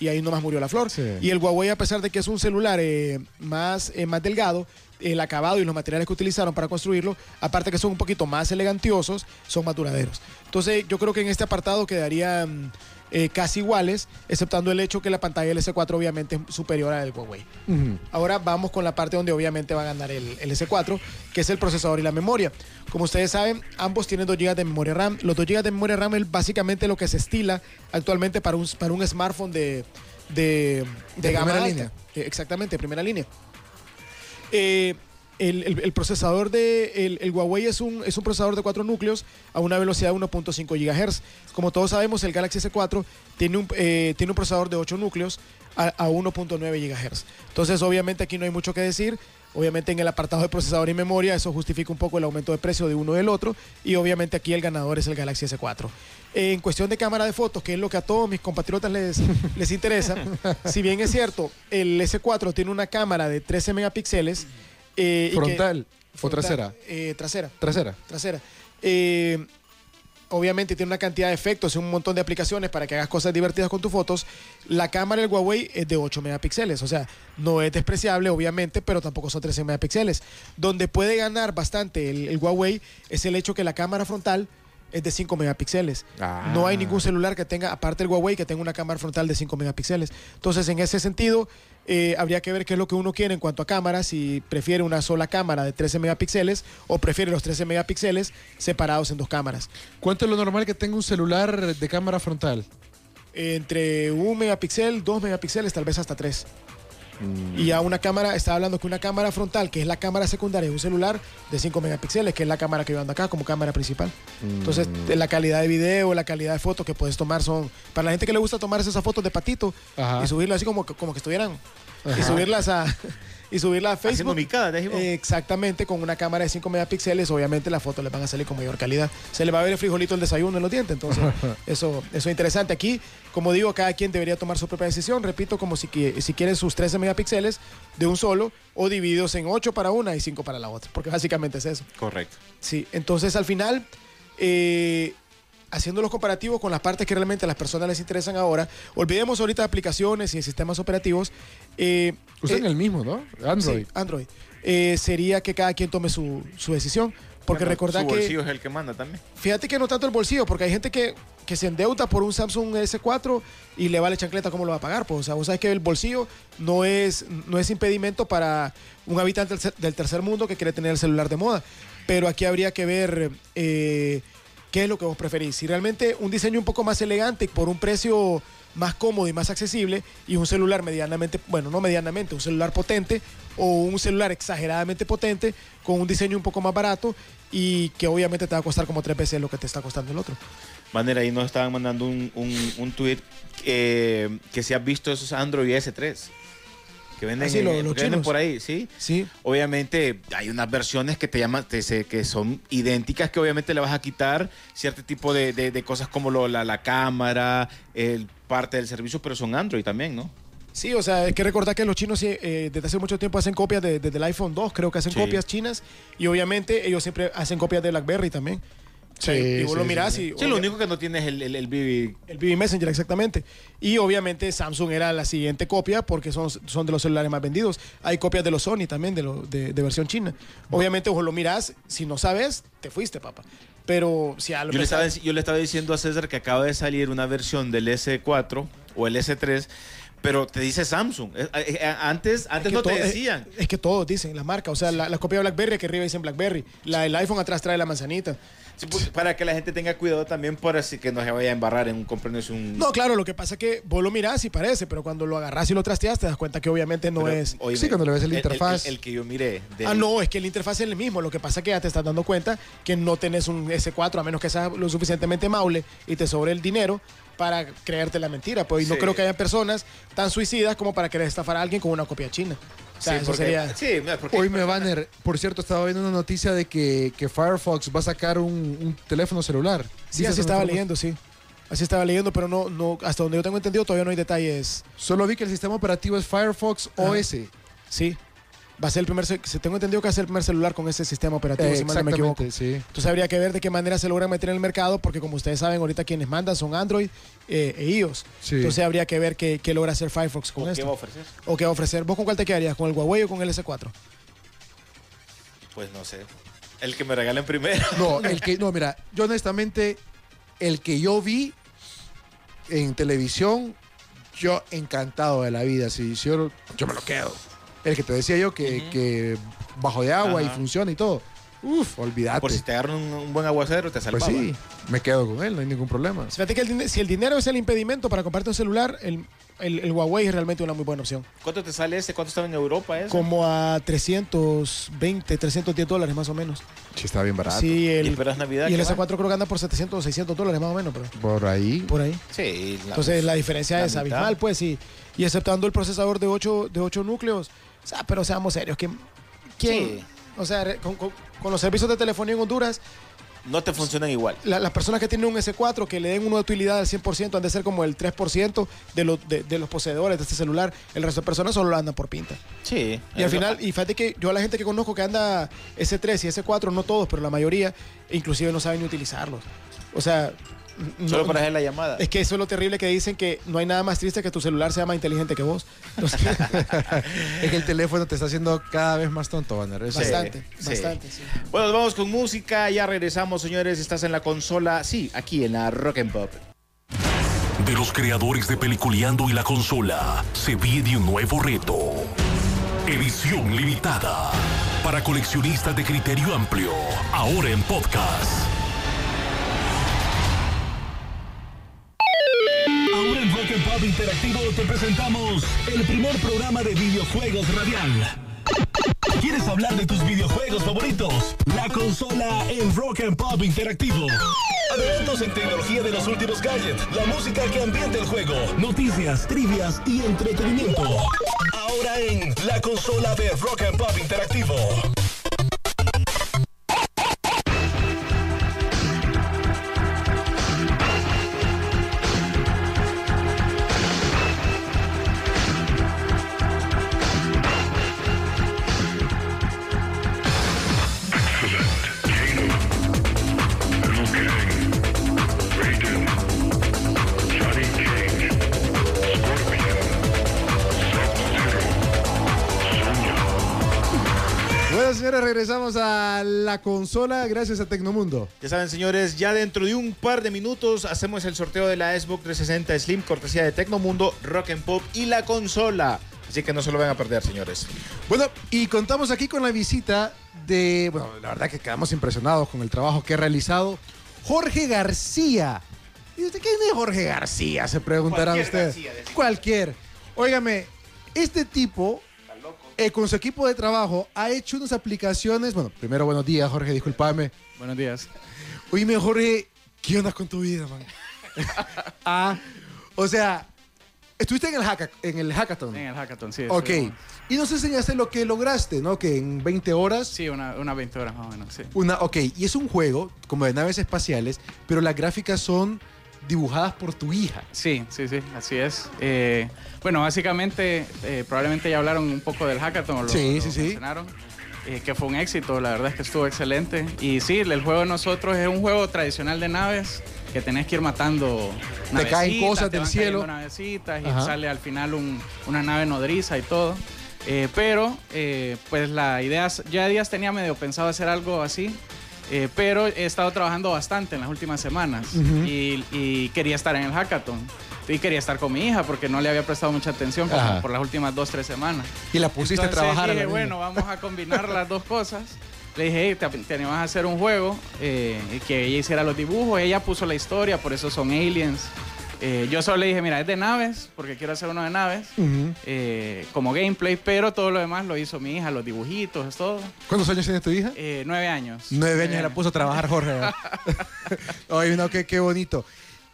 y ahí nomás murió la flor. Sí. Y el Huawei, a pesar de que es un celular eh, más, eh, más delgado, el acabado y los materiales que utilizaron para construirlo, aparte que son un poquito más elegantiosos, son más duraderos. Entonces, yo creo que en este apartado quedarían eh, casi iguales, exceptando el hecho que la pantalla del S4 obviamente es superior a la del Huawei. Ahora vamos con la parte donde obviamente va a ganar el, el S4, que es el procesador y la memoria. Como ustedes saben, ambos tienen 2 GB de memoria RAM. Los 2 GB de memoria RAM es básicamente lo que se estila actualmente para un, para un smartphone de, de, De gama primera alta. línea. Eh, Exactamente, de primera línea. Eh, el, el- el procesador de el, el Huawei es un, es un procesador de 4 núcleos a una velocidad de 1.5 GHz. Como todos sabemos, el Galaxy S4 tiene un, eh, tiene un procesador de 8 núcleos a, a 1.9 GHz. Entonces, obviamente, aquí no hay mucho que decir. Obviamente, en el apartado de procesador y memoria, eso justifica un poco el aumento de precio de uno del otro. Y obviamente, aquí el ganador es el Galaxy S4. En cuestión de cámara de fotos, que es lo que a todos mis compatriotas les, les interesa, si bien es cierto, el S4 tiene una cámara de 13 megapíxeles. Eh, y que- ¿Frontal o trasera? eh, trasera Trasera. trasera. Eh, obviamente tiene una cantidad de efectos y un montón de aplicaciones para que hagas cosas divertidas con tus fotos. La cámara del Huawei es de 8 megapíxeles, o sea, no es despreciable, obviamente, pero tampoco son 13 megapíxeles. Donde puede ganar bastante el, el Huawei es el hecho que la cámara frontal es de 5 megapíxeles. Ah. No hay ningún celular que tenga, aparte del Huawei, que tenga una cámara frontal de 5 megapíxeles. Entonces, en ese sentido, eh, habría que ver qué es lo que uno quiere en cuanto a cámaras, si prefiere una sola cámara de 13 megapíxeles o prefiere los 13 megapíxeles separados en dos cámaras. ¿Cuánto es lo normal que tenga un celular de cámara frontal? Entre un megapíxel, dos megapíxeles, tal vez hasta tres. Y a una cámara, estaba hablando que una cámara frontal, que es la cámara secundaria de un celular, de 5 megapíxeles, que es la cámara que yo ando acá como cámara principal. Entonces, de la calidad de video, la calidad de fotos que puedes tomar son. Para la gente que le gusta tomarse esas fotos de patito Ajá. y subirlas así como, que- como que estuvieran. Y subirlas a. y subirla a Haciendo Facebook. micadas, dijimos. Eh, Exactamente, con una cámara de 5 megapíxeles, obviamente las fotos les van a salir con mayor calidad. Se le va a ver el frijolito el desayuno en los dientes, entonces eso, eso es interesante. Aquí, como digo, cada quien debería tomar su propia decisión. Repito, como si, si quieren sus 13 megapíxeles de un solo o divididos en 8 para una y 5 para la otra, porque básicamente es eso. Correcto. Sí, entonces al final, eh, haciendo los comparativos con las partes que realmente a las personas les interesan ahora, olvidemos ahorita de aplicaciones y de sistemas operativos. eh, Usan eh, el mismo, ¿no? Android. Sí, Android. Eh, sería que cada quien tome su, su decisión. Porque Bueno, recordad su que. bolsillo es el que manda también. Fíjate que no tanto el bolsillo, porque hay gente que, que se endeuda por un Samsung S4 y le vale chancleta cómo lo va a pagar. Pues, o sea, vos sabes que el bolsillo no es, no es impedimento para un habitante del tercer mundo que quiere tener el celular de moda. Pero aquí habría que ver eh, qué es lo que vos preferís. Si realmente un diseño un poco más elegante por un precio más cómodo y más accesible y un celular medianamente, bueno, no medianamente, un celular potente o un celular exageradamente potente con un diseño un poco más barato y que obviamente te va a costar como tres veces lo que te está costando el otro. Manera, ahí nos estaban mandando un, un, un tweet eh, que si has visto esos Android S3 que venden, Ah, sí, en- los- que los venden chinos. por ahí, ¿sí? Sí. Obviamente hay unas versiones que te llaman, te- que son idénticas, que obviamente le vas a quitar cierto tipo de, de- de cosas como lo- la, la cámara, el parte del servicio, pero son Android también, ¿no? Sí, o sea, hay que recordar que los chinos sí, eh, desde hace mucho tiempo hacen copias de- desde el iPhone 2, creo que hacen Sí. copias chinas y obviamente ellos siempre hacen copias de BlackBerry también. Sí, y vos lo mirás sí, y... Sí, lo único que no tiene es el, el, el BB. El BB Messenger, exactamente. Y obviamente Samsung era la siguiente copia porque son, son de los celulares más vendidos. Hay copias de los Sony también, de, lo, de, de versión china. Obviamente, vos lo mirás, si no sabes, te fuiste, papá. Pero si a lo Yo le, estaba, yo le estaba diciendo a César que acaba de salir una versión del S4 o el S3, pero te dice Samsung. Eh, eh, eh, Antes, antes que no todo- te es- decían. Es, que todos dicen la marca. O sea, la, la copia de BlackBerry que arriba dicen BlackBerry. La, el iPhone atrás trae la manzanita. Sí, pues, para que la gente tenga cuidado también por así que no se vaya a embarrar en un comprenderse un... No, claro, lo que pasa es que vos lo mirás y parece, pero cuando lo agarrás y lo trasteas te das cuenta que obviamente no Pero, es... Sí, cuando le ves la interfaz. El, el que yo miré. del- Ah, no, es que el interfaz es el mismo. Lo que pasa es que ya te estás dando cuenta que no tenés un S4 a menos que seas lo suficientemente maule y te sobre el dinero para creerte la mentira. Pues y no Sí. creo que haya personas tan suicidas como para querer estafar a alguien con una copia china. O sea, Sí, eso porque- sería... sí, mira, porque- Hoy me banner, por cierto, estaba viendo una noticia de que, que Firefox va a sacar un, un teléfono celular. Sí, así estaba leyendo, sí. Así estaba leyendo, pero no, no, hasta donde yo tengo entendido todavía no hay detalles. Solo vi que el sistema operativo es Firefox OS. Sí. Va a ser el primer, tengo entendido que va a ser el primer celular con ese sistema operativo, Eh, si mal no me equivoco. sí. Entonces habría que ver de qué manera se logran meter en el mercado, porque como ustedes saben, ahorita quienes mandan son Android eh, e iOS. Sí. Entonces habría que ver qué, qué logra hacer Firefox con ¿Qué esto. va a ofrecer? ¿O qué va a ofrecer? ¿Vos con cuál te quedarías? ¿Con el Huawei o con el S4? Pues no sé. El que me regalen primero. No, el que, no, mira, yo honestamente, el que yo vi en televisión, yo encantado de la vida. Si si yo, yo me lo quedo. El que te decía yo que, bajo de agua y funciona y todo. Uf, olvídate. Por si te agarran un, un buen aguacero, te pues salvaba. sí, me quedo con él, no hay ningún problema. Fíjate que el si el dinero es el impedimento para comprarte un celular, el, el- el Huawei es realmente una muy buena opción. ¿Cuánto te sale ese? ¿Cuánto estaba en Europa ese? Como a 320, 310 dólares más o menos. Sí, está bien barato. Sí, ¿Y el, esperas Navidad? y el qué va? S4 creo que anda por 700 o 600 dólares más o menos, pero Por ahí. por ahí. Sí. la- Entonces la diferencia la es mitad. abismal, pues, y, y aceptando el procesador de 8, de ocho núcleos. O sea, pero seamos serios, ¿quién? quién? Sí. O sea, con, con- con los servicios de telefonía en Honduras, No te funcionan igual. la- las personas que tienen un S4 que le den una utilidad al 100% han de ser como el 3% de, los de, de los poseedores de este celular. El resto de personas solo lo andan por pinta. Sí. Y al final, y fíjate que yo a la gente que conozco que anda S3 y S4, no todos, pero la mayoría, inclusive no saben ni utilizarlos. O sea, no- Solo para hacer la llamada. es que eso es lo terrible que dicen que no hay nada más triste que tu celular sea más inteligente que vos. Entonces, Es que el teléfono te está haciendo cada vez más tonto, Banner. Eso- Sí, bastante, sí. bastante, sí. Bueno, nos vamos con música. Ya regresamos, señores. Estás en la consola. Sí, aquí en la Rock and Pop. De los creadores de Peliculeando y la consola, se viene un nuevo reto. Edición limitada. Para coleccionistas de criterio amplio. Ahora en podcast. Pop Interactivo te presentamos el primer programa de videojuegos radial. ¿Quieres hablar de tus videojuegos favoritos? La consola en Rock and Pop Interactivo. Adelantos en tecnología de los últimos gadgets, la música que ambienta el juego, noticias, trivias y entretenimiento. Ahora en la consola de Rock and Pop Interactivo. A la consola gracias a Tecnomundo. Ya saben, señores, ya dentro de un par de minutos hacemos el sorteo de la Xbox 360 Slim, cortesía de Tecnomundo, Rock and Pop y la consola. Así que no se lo van a perder, señores. Bueno, y contamos aquí con la visita de, bueno, la verdad que quedamos impresionados con el trabajo que ha realizado Jorge García. ¿Y usted quién es Jorge García? Se preguntarán ustedes. Cualquier. Óigame, este tipo, eh, con su equipo de trabajo, ha hecho unas aplicaciones. Bueno, primero, buenos días, Jorge, discúlpame. Buenos días. Oíme, Jorge, ¿qué onda con tu vida, man? ah, o sea, estuviste en el, hacka- en el hackathon. En el hackathon, sí. Ok. Y nos enseñaste lo que lograste, ¿no? Que en 20 horas. Sí, una, una 20 horas más o menos, sí. Una, ok, y es un juego como de naves espaciales, pero las gráficas son dibujadas por tu hija. Sí, sí, sí, así es. Eh, bueno, básicamente, eh, probablemente ya hablaron un poco del hackathon. Lo, Sí, lo sí, sí. mencionaron, eh, que fue un éxito, la verdad es que estuvo excelente. Y sí, el juego de nosotros es un juego tradicional de naves que tenés que ir matando Te caen cosas te del cielo. navecitas y Ajá. sale al final un- una nave nodriza y todo. Pero, pues la idea, ya días tenía medio pensado hacer algo así. Eh, pero he estado trabajando bastante en las últimas semanas Ujú. y, y quería estar en el hackathon. Y quería estar con mi hija porque no le había prestado mucha atención por las últimas dos, tres semanas. Y la pusiste Entonces a trabajar. a dije, niña. bueno, vamos a combinar las dos cosas. Le dije, hey, te, te animas a hacer un juego, eh, que ella hiciera los dibujos, ella puso la historia, por eso son aliens. Eh, yo solo le dije, mira, es de naves, porque quiero hacer uno de naves, eh, como gameplay, pero todo lo demás lo hizo mi hija, los dibujitos, es todo. ¿Cuántos años tiene tu hija? Eh, nueve años. Nueve años la puso a trabajar, Jorge. Oye, no, qué, qué bonito.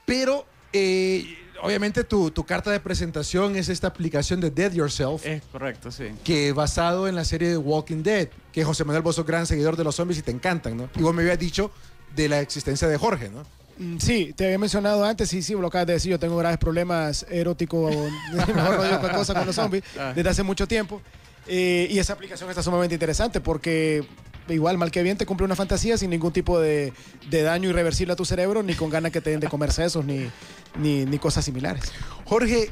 Pero, obviamente, tu, tu carta de presentación es esta aplicación de Dead Yourself, Es correcto, sí. que basado en la serie de Walking Dead, que José Manuel vos sos gran seguidor de los zombies y te encantan, ¿no? Y vos me habías dicho de la existencia de Jorge, ¿no? Mm, Sí, te había mencionado antes, sí, sí, lo acabas de decir, yo tengo graves problemas eróticos, mejor no digo qué cosa con los zombies, Ah. desde hace mucho tiempo. Eh, y esa aplicación está sumamente interesante porque igual, mal que bien, te cumple una fantasía sin ningún tipo de, de daño irreversible a tu cerebro, ni con ganas que te den de comer sesos, ni, ni, ni cosas similares. Jorge,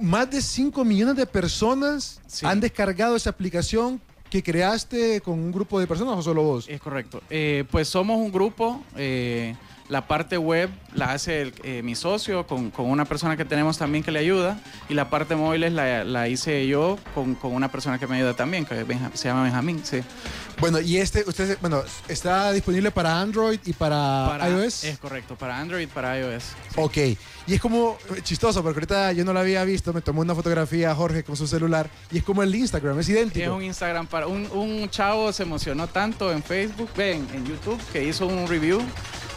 más de 5 millones de personas Sí. han descargado esa aplicación que creaste con un grupo de personas o solo vos. Es correcto. Eh, pues somos un grupo. eh, la parte web la hace el- eh, mi socio con, con una persona que tenemos también que le ayuda. Y la parte móviles la, la hice yo con, con una persona que me ayuda también, que es Benja- se llama Benjamín. Sí. Bueno, y este, usted, bueno, está disponible para Android y para, Para- iOS. Es correcto, para Android, para iOS. Ok, y es como eh, chistoso, porque ahorita yo no lo había visto, me tomó una fotografía Jorge con su celular y es como el Instagram, es Es idéntico. un Instagram para. Un, un chavo se emocionó tanto en Facebook, ven, en YouTube, que hizo un review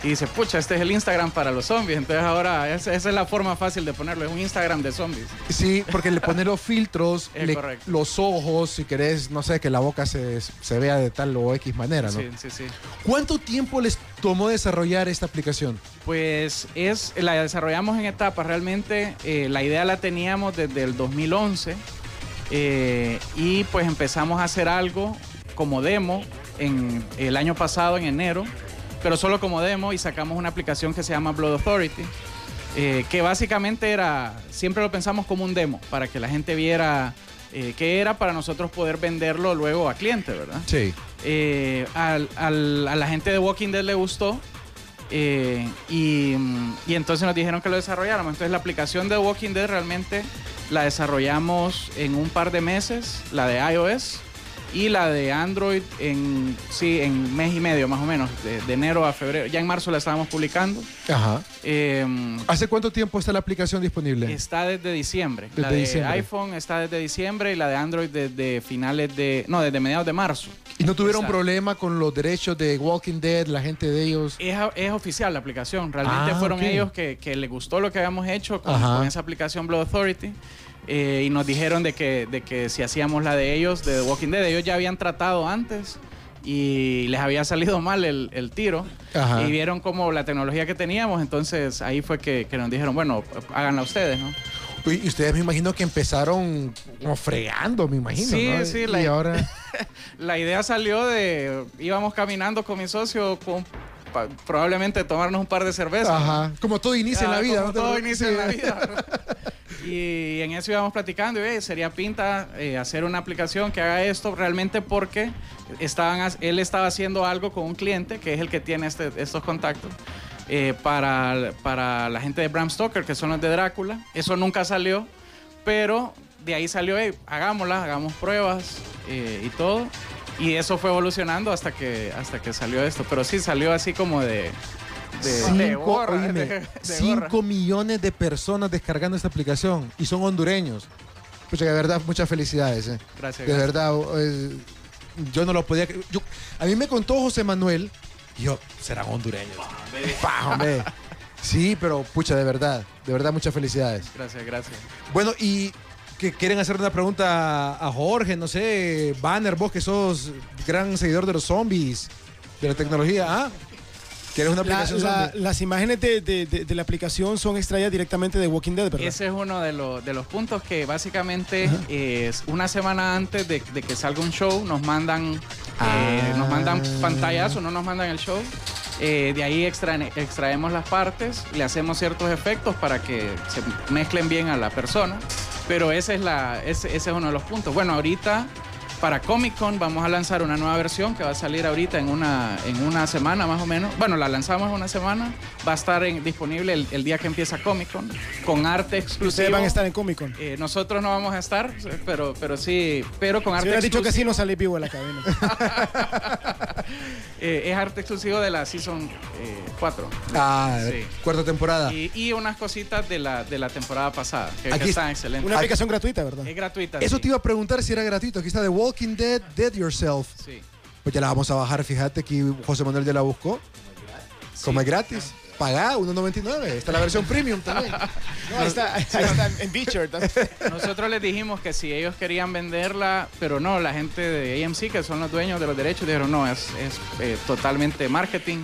y dice: Pucha, este es el Instagram para los zombies. Entonces ahora esa, esa es la forma fácil de ponerlo: es un Instagram de zombies. Sí, porque le pone los filtros, le- los ojos, si querés, no sé, que la boca se, se vea de tal o X manera, ¿no? Sí, sí, sí. ¿Cuánto tiempo les tomó desarrollar esta aplicación? Pues es, la desarrollamos en etapas. Realmente eh, la idea la teníamos desde el 2011 eh, y pues empezamos a hacer algo como demo en el año pasado, en enero, pero solo como demo y sacamos una aplicación que se llama Blood Authority, eh, que básicamente era, siempre lo pensamos como un demo, para que la gente viera eh, qué era para nosotros poder venderlo luego a cliente, ¿verdad? Sí. Eh, al- al- a la gente de Walking Dead le gustó y, y entonces nos dijeron que lo desarrolláramos. Entonces la aplicación de Walking Dead realmente la desarrollamos en un par de meses, la de iOS y la de Android en sí en mes y medio más o menos, de, de enero a febrero. Ya en marzo la estábamos publicando. Ajá. Eh, ¿Hace cuánto tiempo está la aplicación disponible? Está desde diciembre. la Desde de diciembre. iPhone está desde diciembre y la de Android desde finales de... No, desde mediados de marzo. ¿Y no tuvieron problema con los derechos de Walking Dead, la gente de ellos? Es, es oficial la aplicación. Realmente Ah, fueron ok. ellos que, que les gustó lo que habíamos hecho con, con esa aplicación Blood Authority. Eh, y nos dijeron de que, de que si hacíamos la de ellos, de The Walking Dead, ellos ya habían tratado antes y les había salido mal el, el tiro Ajá. y vieron como la tecnología que teníamos, entonces ahí fue que, que nos dijeron, bueno, háganla ustedes, ¿no? Y ustedes me imagino que empezaron como fregando, me imagino. Sí, ¿no? sí, Y la- ahora. La idea salió de, íbamos caminando con mi socio, con, pa- probablemente tomarnos un par de cervezas. Ajá. Como todo inicia en Ah, la vida. como ¿no? todo inicia en la vida. y en eso íbamos platicando y "Oye, sería pinta eh, hacer una aplicación que haga esto realmente porque estaban, él estaba haciendo algo con un cliente que es el que tiene este- estos contactos. eh, para, para la gente de Bram Stoker, que son los de Drácula. Eso nunca salió, pero de ahí salió, "Ey, hagámosla, hagamos pruebas eh, y todo. Y eso fue evolucionando hasta que, hasta que salió esto. Pero sí salió así como de... de- de Cinco, gorra, oíme, de- de cinco gorra. millones de personas descargando esta aplicación y son hondureños. Pucha, de verdad, muchas felicidades. eh. Gracias. De gracias. verdad, eh, yo no lo podía yo- A mí me contó José Manuel y yo, serán hondureños. Hombre. Sí, pero pucha, de verdad, de verdad, muchas felicidades. Gracias, gracias. Bueno, y que quieren hacer una pregunta a Jorge, no sé, Banner, vos que sos gran seguidor de los zombies, de la tecnología, ¿ah? ¿Quieres una aplicación la- zombie? las imágenes de, de- de- de la aplicación son extraídas directamente de Walking Dead, ¿verdad? Ese es uno de, los- de los puntos que básicamente es una semana antes de, de que salga un show, nos mandan, eh, Ah. nos mandan pantallazos, no nos mandan el show. Eh, de ahí extrae- extraemos las partes, le hacemos ciertos efectos para que se mezclen bien a la persona. Pero ese es, la, ese, ese es uno de los puntos. Bueno, ahorita para Comic Con vamos a lanzar una nueva versión que va a salir ahorita en una, en una semana más o menos. Bueno, la lanzamos en una semana. Va a estar en- disponible el, el día que empieza Comic Con con arte exclusivo. Ustedes van a estar en Comic Con. Eh, nosotros no vamos a estar, pero, pero sí, pero con Si arte hubieras dicho que sí, exclusivo. no salís vivo de la cabina. Eh, es arte exclusivo de la Season eh, 4. Ah, Sí. cuarta temporada. Y, y unas cositas de la, de la temporada pasada, que, que Aquí- están excelentes. Una aplicación gratuita, ¿verdad? Es gratuita. Eso sí. te iba a preguntar si era gratuito. Aquí está The Walking Dead, Dead Yourself. Sí. Pues ya la vamos a bajar, fíjate, aquí José Manuel ya la buscó. Como es gratis. Pagá, 1.99. Está la versión premium también. No, ahí está, ahí está en Beacher. Nosotros les dijimos que si ellos querían venderla, pero no, la gente de AMC, que son los dueños de los derechos, dijeron no, es, es eh, totalmente marketing.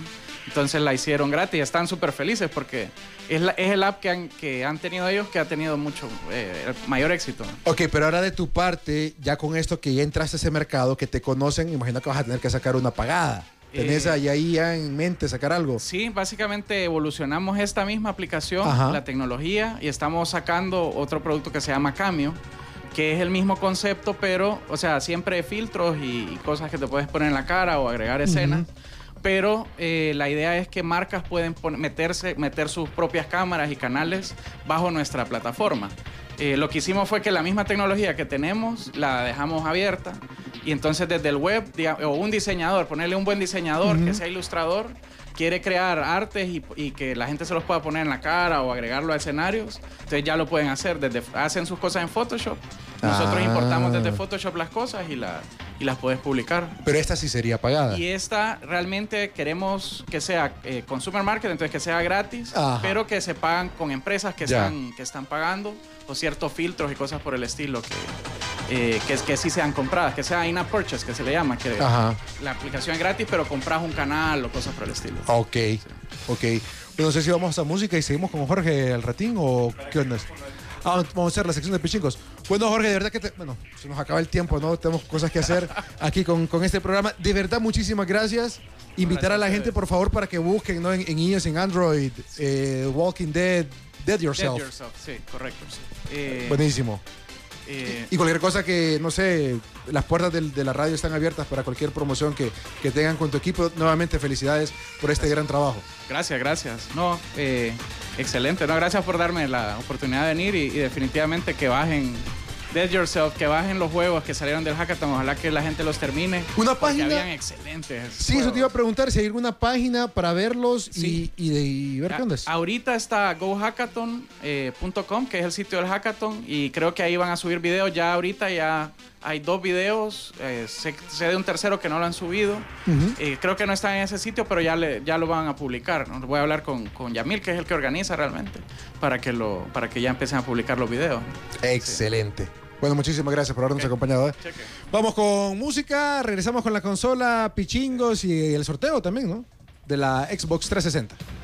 Entonces la hicieron gratis. Están súper felices porque es, la- es el app que han, que han tenido ellos que ha tenido mucho, eh, mayor éxito. Ok, pero ahora de tu parte, ya con esto que ya entraste a ese mercado, que te conocen, imagino que vas a tener que sacar una pagada. ¿Tenés Eh, ahí, ahí ya en mente sacar algo? Sí, básicamente evolucionamos esta misma aplicación, Ajá. la tecnología, y estamos sacando otro producto que se llama Cameo, que es el mismo concepto, pero, o sea, siempre filtros y, y cosas que te puedes poner en la cara o agregar escenas. Pero eh, la idea es que marcas pueden meterse, meter sus propias cámaras y canales bajo nuestra plataforma. Eh, lo que hicimos fue que la misma tecnología que tenemos la dejamos abierta y entonces desde el web, o un diseñador, ponerle un buen diseñador que sea ilustrador, quiere crear artes y, y que la gente se los pueda poner en la cara o agregarlo a escenarios, entonces ya lo pueden hacer. Desde, hacen sus cosas en Photoshop. Nosotros Ah. importamos desde Photoshop las cosas y, la, y las puedes publicar. Pero esta sí sería pagada. Y esta realmente queremos que sea eh, consumer market, entonces que sea gratis, Ajá. pero que se pagan con empresas que Ya. están, que están pagando o ciertos filtros y cosas por el estilo que, eh, que, que sí sean compradas, que sea in-app purchase, que se le llama, que Ajá. la aplicación es gratis, pero compras un canal o cosas por el estilo. Ok, ok. Bueno, no sé si vamos a música y seguimos con Jorge al ratín o qué onda. Ah, vamos a hacer la sección de pichincos. Bueno, Jorge, de verdad que te- bueno, se nos acaba el tiempo, ¿no? Tenemos cosas que hacer aquí con, con este programa. De verdad, muchísimas gracias. Invitar a la gente, por favor, para que busquen ¿no? en, en iOS, en Android, eh, Walking Dead, Dead Yourself. Dead Yourself, sí, correcto. Eh, Buenísimo. Eh, Y cualquier cosa que, no sé, las puertas del- de la radio están abiertas para cualquier promoción que, que tengan con tu equipo. Nuevamente, felicidades por este gran trabajo. Gracias, gracias. No, eh, excelente. No, gracias por darme la oportunidad de venir y, y definitivamente que bajen Dead Yourself, que bajen los juegos que salieron del hackathon. Ojalá que la gente los termine. Una página. Habían excelentes. Sí, eso te iba a preguntar si hay alguna página para verlos y, de, ver a, qué onda es. Ahorita está gohackathon.com, eh, que es el sitio del hackathon, y creo que ahí van a subir videos. Ya ahorita ya hay dos videos, eh, sé, de un tercero que no lo han subido. Eh, creo que no están en ese sitio, pero ya, le, ya lo van a publicar. ¿no? Voy a hablar con, con, Yamil, que es el que organiza realmente, para que, lo, para que ya empiecen a publicar los videos. Excelente. Bueno, muchísimas gracias por habernos acompañado. ¿eh? Vamos con música, regresamos con la consola, pichingos y el sorteo también, ¿no? De la Xbox 360.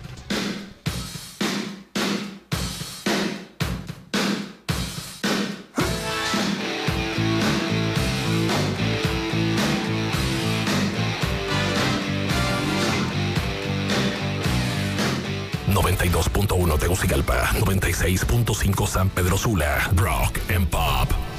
92.1 Tegucigalpa, 96.5 San Pedro Sula, Rock and Pop.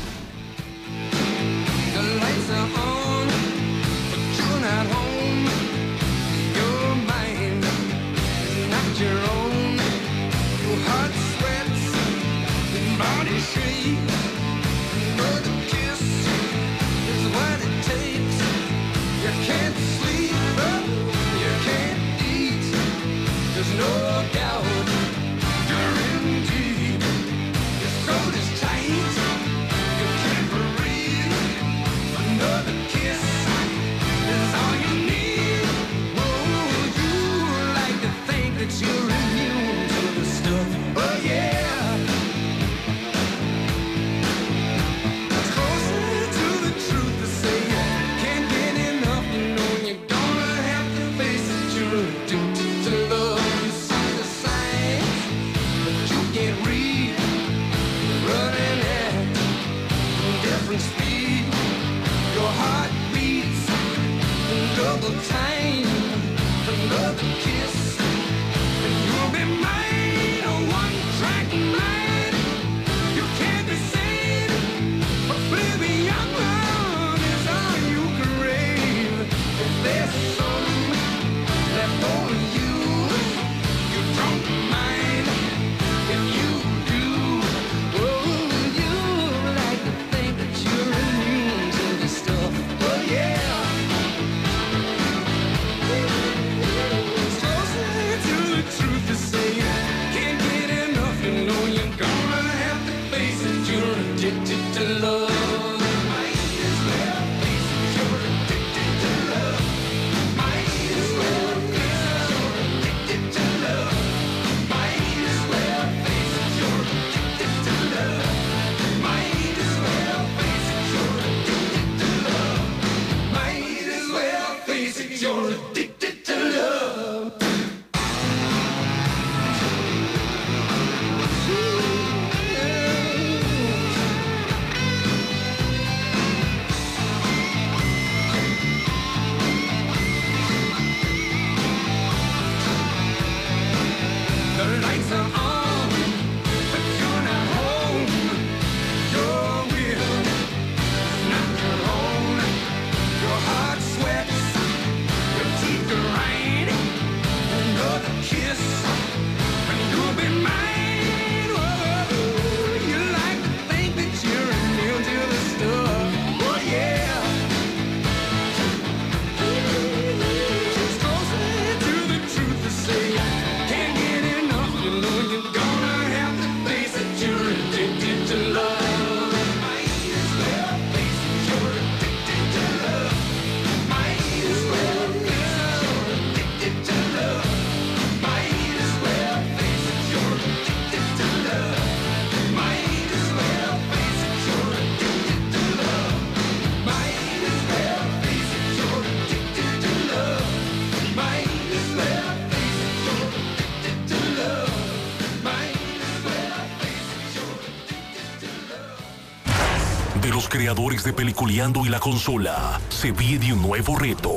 de Peliculeando y la Consola, se viene un nuevo reto.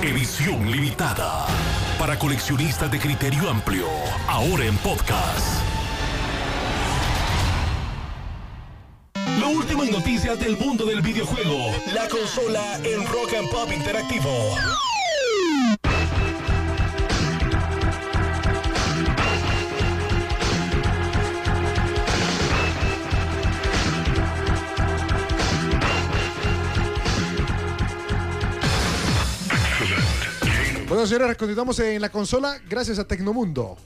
Edición limitada. Para coleccionistas de criterio amplio. Ahora en podcast. Lo último en noticias del mundo del videojuego. La consola en Rock and Pop Interactivo. Bueno, señores, continuamos en la consola gracias a Tecnomundo.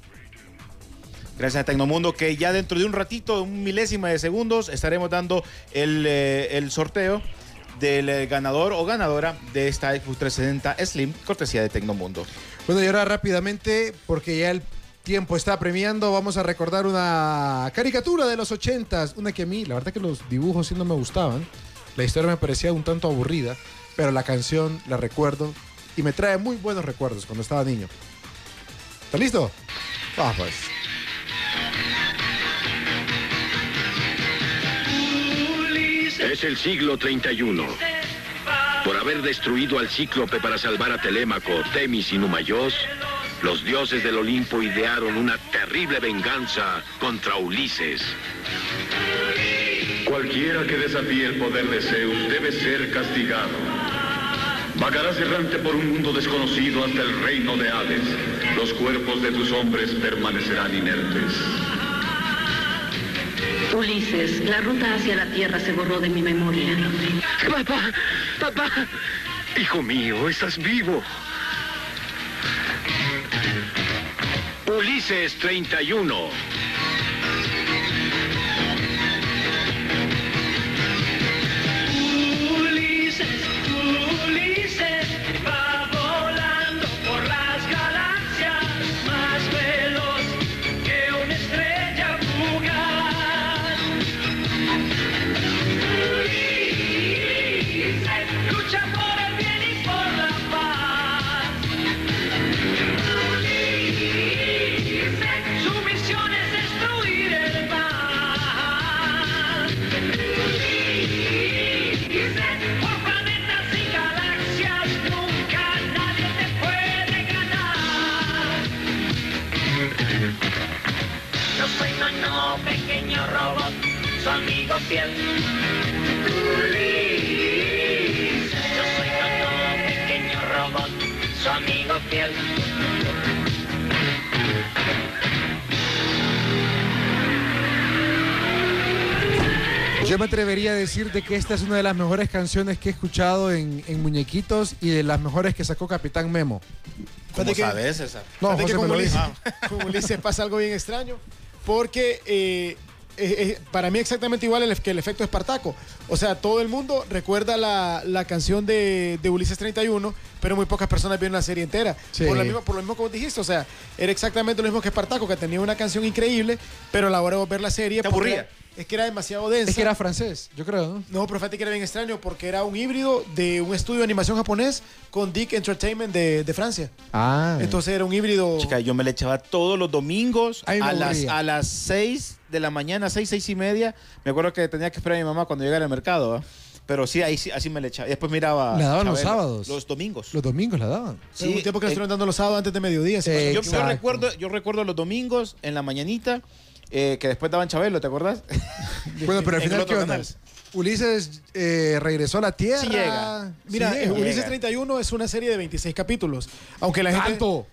Gracias a Tecnomundo, que ya dentro de un ratito, un milésima de segundos, estaremos dando el, eh, el sorteo del eh, ganador o ganadora de esta Xbox 360 Slim, cortesía de Tecnomundo. Bueno, y ahora rápidamente, porque ya el tiempo está premiando, vamos a recordar una caricatura de los 80 una que a mí, la verdad que los dibujos sí no me gustaban, la historia me parecía un tanto aburrida, pero la canción la recuerdo y me trae muy buenos recuerdos cuando estaba niño. ¿Está listo? Vamos pues. Es el siglo 31. Por haber destruido al cíclope para salvar a Telémaco, Temis y Numayos, los dioses del Olimpo idearon una terrible venganza contra Ulises. Cualquiera que desafíe el poder de Zeus debe ser castigado. Vagarás errante por un mundo desconocido hasta el reino de Hades. Los cuerpos de tus hombres permanecerán inertes. Ulises, la ruta hacia la Tierra se borró de mi memoria. Papá, papá, hijo mío, estás vivo. Ulises 31. Ulises, Ulises, Yo me atrevería a decirte que esta es una de las mejores canciones que he escuchado en, en Muñequitos y de las mejores que sacó Capitán Memo. ¿Cómo que- sabes, César? No, que José me con. Ulises, con Ulises pasa algo bien extraño, porque eh, eh, eh, para mí exactamente igual el- que el efecto Espartaco. O sea, todo el mundo recuerda la, la canción de, de Ulises 31, pero muy pocas personas vieron la serie entera. Sí. Por, lo mismo, por lo mismo como dijiste, o sea, era exactamente lo mismo que Espartaco, que tenía una canción increíble, pero a la hora de ver la serie... Te aburría. Es que era demasiado densa. Es que era francés, yo creo, ¿no? No, pero fíjate que era bien extraño porque era un híbrido de un estudio de animación japonés con Dick Entertainment de, de Francia. Ah. Entonces era un híbrido. Chica, yo me le echaba todos los domingos Ay, a las, a las 6 de la mañana, 6, 6 y media. Me acuerdo que tenía que esperar a mi mamá cuando llegara al mercado. ¿va? Pero sí, ahí sí, así me le echaba. Y después miraba. La daban los sábados. Los domingos. Los domingos la daban. Sí, un tiempo que eh, lo estuvieron dando los sábados antes de mediodía. ¿sí? Eh, yo, yo recuerdo, yo recuerdo los domingos en la mañanita eh, que después daban Chabelo, ¿te acordás? Bueno, pero al final, ¿qué onda? Ulises eh, regresó a la Tierra. Sí llega. Mira, Sí llega. Ulises Llega. 31 es una serie de 26 capítulos. Aunque la gente. ¡Tanto!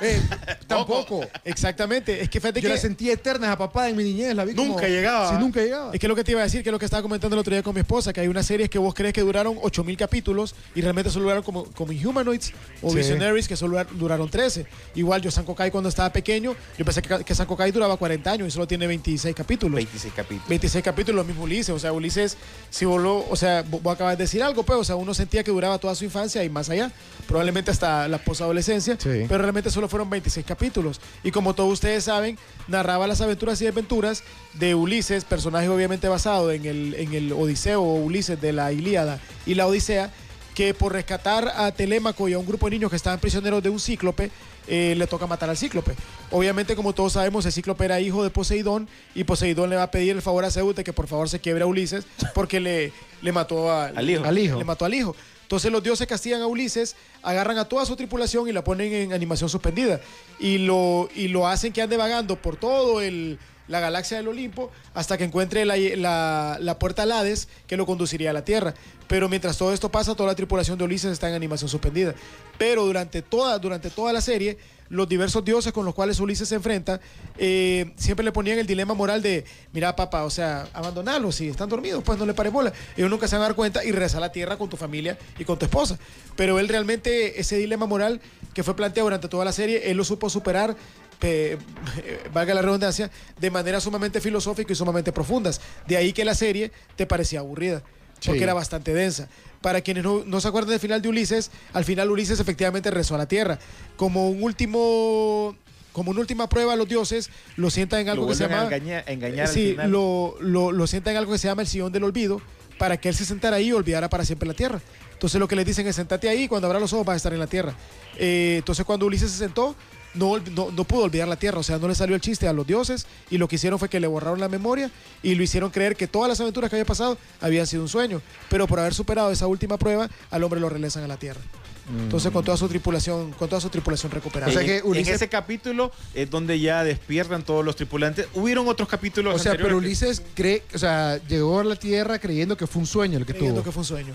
Eh, tampoco. Exactamente. Es que fíjate Yo que. la sentí eterna a papá en mi niñez, la vi como- Nunca llegaba. Sí, nunca llegaba. Es que lo que te iba a decir, que es lo que estaba comentando el otro día con mi esposa, que hay unas series que vos crees que duraron 8000 capítulos y realmente solo duraron como, como Inhumanoids o Sí. Visionaries, que solo dura- duraron 13. Igual yo, San Kokai, cuando estaba pequeño, yo pensé que, que San Kokai duraba 40 años y solo tiene 26 capítulos. 26 capítulos. 26 capítulos, lo mismo Ulises. O sea, Ulises, si vos lo, o sea, vos, vos acabas de decir algo, pues, o sea, uno sentía que duraba toda su infancia y más allá, probablemente hasta la posadolescencia, Sí. pero realmente solo fueron 26 capítulos. Y como todos ustedes saben, narraba las aventuras y desventuras de Ulises, personaje obviamente basado en el, en el Odiseo o Ulises de la Ilíada y la Odisea, que por rescatar a Telémaco y a un grupo de niños que estaban prisioneros de un cíclope, eh, le toca matar al cíclope. Obviamente, como todos sabemos, el cíclope era hijo de Poseidón y Poseidón le va a pedir el favor a Zeus de que por favor se quiebre a Ulises porque le, le mató a- Al hijo. Al hijo. Le mató al hijo. Entonces los dioses castigan a Ulises, agarran a toda su tripulación y la ponen en animación suspendida. Y lo, y lo hacen que ande vagando por todo el, la galaxia del Olimpo hasta que encuentre la, la- la puerta al Hades que lo conduciría a la Tierra. Pero mientras todo esto pasa, toda la tripulación de Ulises está en animación suspendida. Pero durante toda, durante toda la serie los diversos dioses con los cuales Ulises se enfrenta, eh, siempre le ponían el dilema moral de, mira papá, o sea, abandonarlos, si están dormidos, pues no le pares bola. Ellos nunca se van a dar cuenta y regresar a la tierra con tu familia y con tu esposa. Pero él realmente, ese dilema moral que fue planteado durante toda la serie, él lo supo superar pe- valga la redundancia, de manera sumamente filosófica y sumamente profundas. De ahí que la serie te parecía aburrida, porque Sí. era bastante densa. Para quienes no, no se acuerdan del final de Ulises, al final Ulises efectivamente regresó a la Tierra. Como un último... Como una última prueba a los dioses, lo sientan en algo Lo que se llama... engañar- engañar al sí, final. lo, lo, lo sientan en algo que se llama el sillón del olvido, para que él se sentara ahí y olvidara para siempre la tierra. Entonces lo que le dicen es sentate ahí y cuando abra los ojos vas a estar en la tierra. Eh, entonces cuando Ulises se sentó, no, no, no pudo olvidar la tierra, o sea, no le salió el chiste a los dioses y lo que hicieron fue que le borraron la memoria y lo hicieron creer que todas las aventuras que había pasado habían sido un sueño. Pero por haber superado esa última prueba, al hombre lo regresan a la tierra. Entonces con toda su tripulación, con toda su tripulación recuperada. O sea En- que Ulises- En ese capítulo es donde ya despiertan todos los tripulantes. Hubieron otros capítulos O sea, pero anteriores que- Ulises cree, o sea, llegó a la Tierra creyendo que fue un sueño el que creyendo tuvo. que fue un sueño.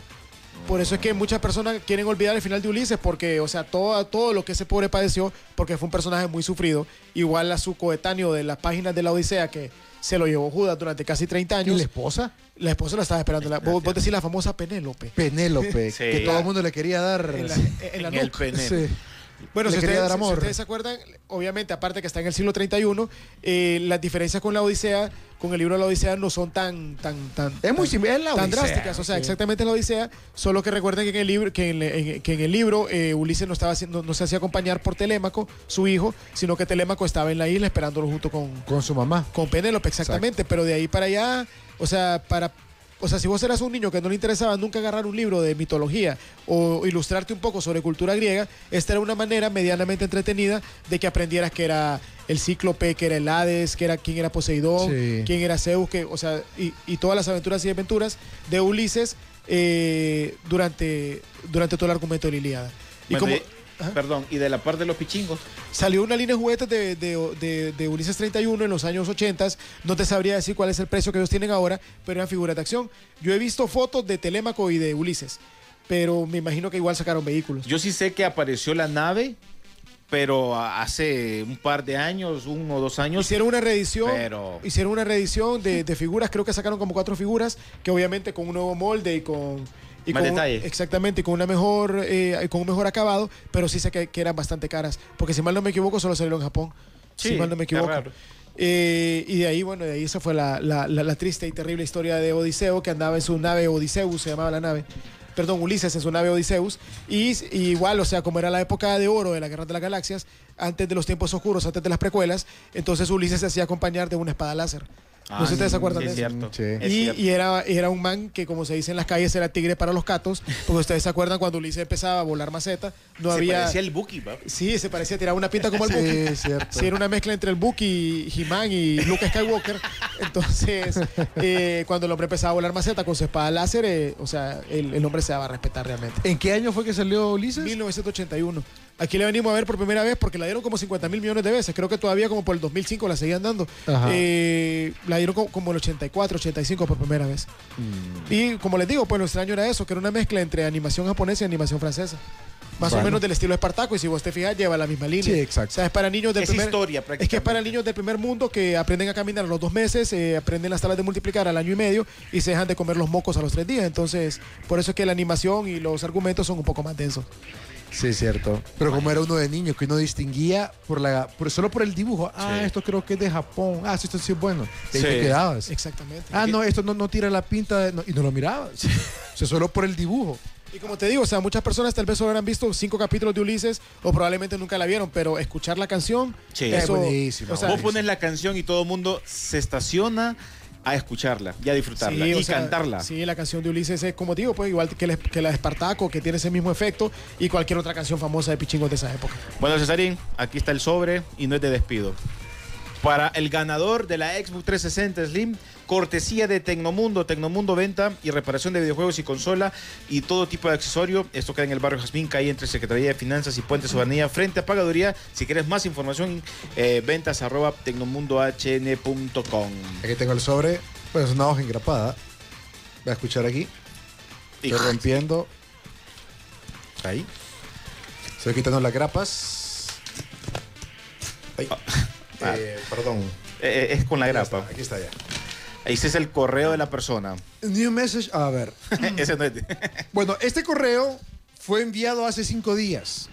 Por eso es que muchas personas quieren olvidar el final de Ulises, porque, o sea, todo, todo lo que ese pobre padeció, porque fue un personaje muy sufrido, igual a su coetáneo de las páginas de la Odisea, que se lo llevó Judas durante casi 30 ¿Y años. la esposa? La esposa la estaba esperando. La, vos, vos decís la famosa Penélope. Penélope, Sí. que todo el mundo le quería dar. En la, en la En el. Sí. Bueno, si ustedes, si ustedes se acuerdan, obviamente, aparte que está en el siglo 31, eh, las diferencias con la Odisea, con el libro de la Odisea, no son tan, tan, tan, Es muy tan- similar, es la tan Odisea, drásticas. O sea, sí. exactamente la Odisea, solo que recuerden que en el libro, que en, en- que en el libro eh, Ulises no estaba haciendo, no se hacía acompañar por Telémaco, su hijo, sino que Telémaco estaba en la isla esperándolo junto con, Con su mamá. con Penélope, exactamente. Pero de ahí para allá, o sea, para. O sea, si vos eras un niño que no le interesaba nunca agarrar un libro de mitología o ilustrarte un poco sobre cultura griega, esta era una manera medianamente entretenida de que aprendieras que era el cíclope, que era el Hades, que era quién era Poseidón, Sí. quién era Zeus, que, o sea, y, y todas las aventuras y aventuras de Ulises eh, durante, durante todo el argumento de la Ilíada. Y Bueno, como Perdón, y de la parte de los pichingos. salió una línea de juguetes de, de- de- de Ulises 31 en los años 80, no te sabría decir cuál es el precio que ellos tienen ahora, pero eran figuras de acción. Yo he visto fotos de Telémaco y de Ulises, pero me imagino que igual sacaron vehículos. Yo sí sé que apareció la nave, pero hace un par de años, uno o dos años. Hicieron una reedición, Pero- hicieron una reedición de, de figuras, creo que sacaron como cuatro figuras, que obviamente con un nuevo molde y con... Y Más con detalle. exactamente, y con una mejor, eh, con un mejor acabado, pero sí sé que, que eran bastante caras, porque si mal no me equivoco solo salieron en Japón, si mal no me equivoco. Eh, y de ahí, bueno, de ahí esa fue la, la- la- la triste y terrible historia de Odiseo, que andaba en su nave Odiseus, se llamaba la nave. Perdón, Ulises en su nave Odiseus. Y, y igual, o sea, como era la época de oro de la Guerra de las Galaxias, antes de los tiempos oscuros, antes de las precuelas, entonces Ulises se hacía acompañar de una espada láser. No sé si ustedes se acuerdan Ah, sí, de es eso. cierto. Sí. Es Y, cierto. y era, era un man que, como se dice en las calles, era tigre para los catos, porque ustedes se acuerdan cuando Ulises empezaba a volar maceta, no Se había... parecía el Buki, ¿va? Sí, se parecía, tiraba una pinta como el Sí, Buki. es cierto. Sí, era una mezcla entre el Buki, He-Man y Luke Skywalker. Entonces, eh, cuando el hombre empezaba a volar maceta con su espada láser, eh, o sea, el, el hombre se daba a respetar realmente. ¿En qué año fue que salió Ulises? 1981. Aquí le venimos a ver por primera vez porque la dieron como 50 mil millones de veces. Creo que todavía como por el 2005 la seguían dando. Eh, la dieron como, como el 84, 85 por primera vez. Mm. Y como les digo, pues lo extraño era eso, que era una mezcla entre animación japonesa y animación francesa. Más o menos del estilo de Espartaco y si vos te fijas lleva la misma línea. Sí, exacto. O sea, es para niños del Es primer... historia, Es que es para niños del primer mundo que aprenden a caminar a los dos meses, eh, aprenden las tablas de multiplicar al año y medio y se dejan de comer los mocos a los tres días. Entonces, por eso es que la animación y los argumentos son un poco más densos. Sí, es cierto. Pero como era uno de niño que uno distinguía por la, por, solo por el dibujo. Ah, Sí. esto creo que es de Japón. Ah, sí, esto sí es bueno. Y ahí Sí. te quedabas. Exactamente. Ah, no, esto no, no tira la pinta de- no- y no lo mirabas. o sea, solo por el dibujo. Y como te digo, o sea, muchas personas tal vez solo habrán visto cinco capítulos de Ulises o probablemente nunca la vieron, pero escuchar la canción, Sí. eso, Es buenísima, o sea, Vos pones la canción y todo el mundo se estaciona a escucharla y a disfrutarla Sí, y sea, cantarla. Sí, la canción de Ulises es, como digo, pues igual que la, que la de Espartaco, que tiene ese mismo efecto, y cualquier otra canción famosa de pichingos de esa época. Bueno, Cesarín, aquí está el sobre y no es de despido. Para el ganador de la Xbox 360 Slim, cortesía de Tecnomundo, Tecnomundo venta y reparación de videojuegos y consola y todo tipo de accesorio. Esto queda en el barrio Jazmín, calle entre Secretaría de Finanzas y Puente Soberanía, frente a Pagaduría. Si quieres más información, eh, ventas arroba tecnomundohn.com. Aquí tengo el sobre. Pues es una hoja engrapada. Voy a escuchar aquí. Estoy rompiendo. Ahí. Estoy quitando las grapas. Eh, perdón. Eh, eh, es con la grapa. está, aquí está ya. Ese es el correo de la persona. New message. A ver. Ese no es. Bueno, este correo fue enviado hace cinco días.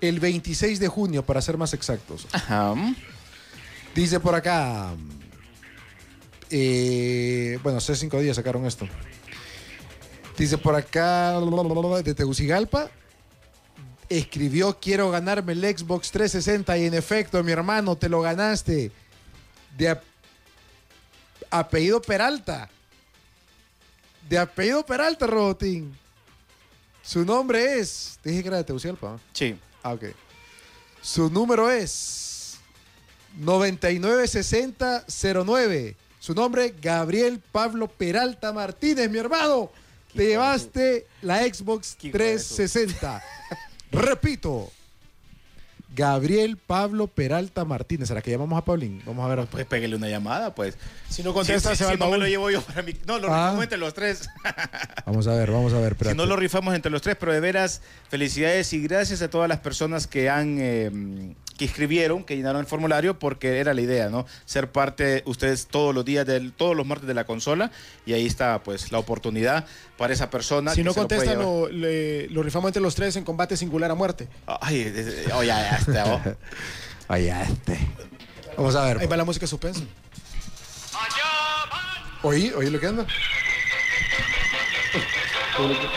El 26 de junio, para ser más exactos. Ajá. Dice por acá. eh, bueno, hace cinco días sacaron esto. Dice por acá de Tegucigalpa. Escribió quiero ganarme el Xbox 360 y en efecto, mi hermano, te lo ganaste. De apellido Peralta. De apellido Peralta, Robotín. Su nombre es. Te dije que era de Tegucigalpa. ¿no? Sí. Ah, ok. Su número es 996009. Su nombre, Gabriel Pablo Peralta Martínez, mi hermano. Te llevaste la Xbox Qué hijo de 360. Repito. Gabriel Pablo Peralta Martínez. ¿Será que llamamos a Paulín? Vamos a ver. Pues pégale una llamada, pues. Si no contesta, Si- si- se va si no me lo llevo yo para mí. No, lo Ah. rifamos entre los tres. Vamos a ver, vamos a ver. Si no lo rifamos entre los tres, pero de veras, felicidades y gracias a todas las personas que han eh, que escribieron, que llenaron el formulario, porque era la idea, ¿no? Ser parte ustedes todos los días, del, todos los martes de la consola, y ahí está, pues, la oportunidad para esa persona. Si que no se lo le- rifamos entre los tres en combate singular a muerte. Ay, oh, ya, ya está. oh. Oye, este. Vamos a Ahí ver. va la música suspensa. Oí, oí lo que anda.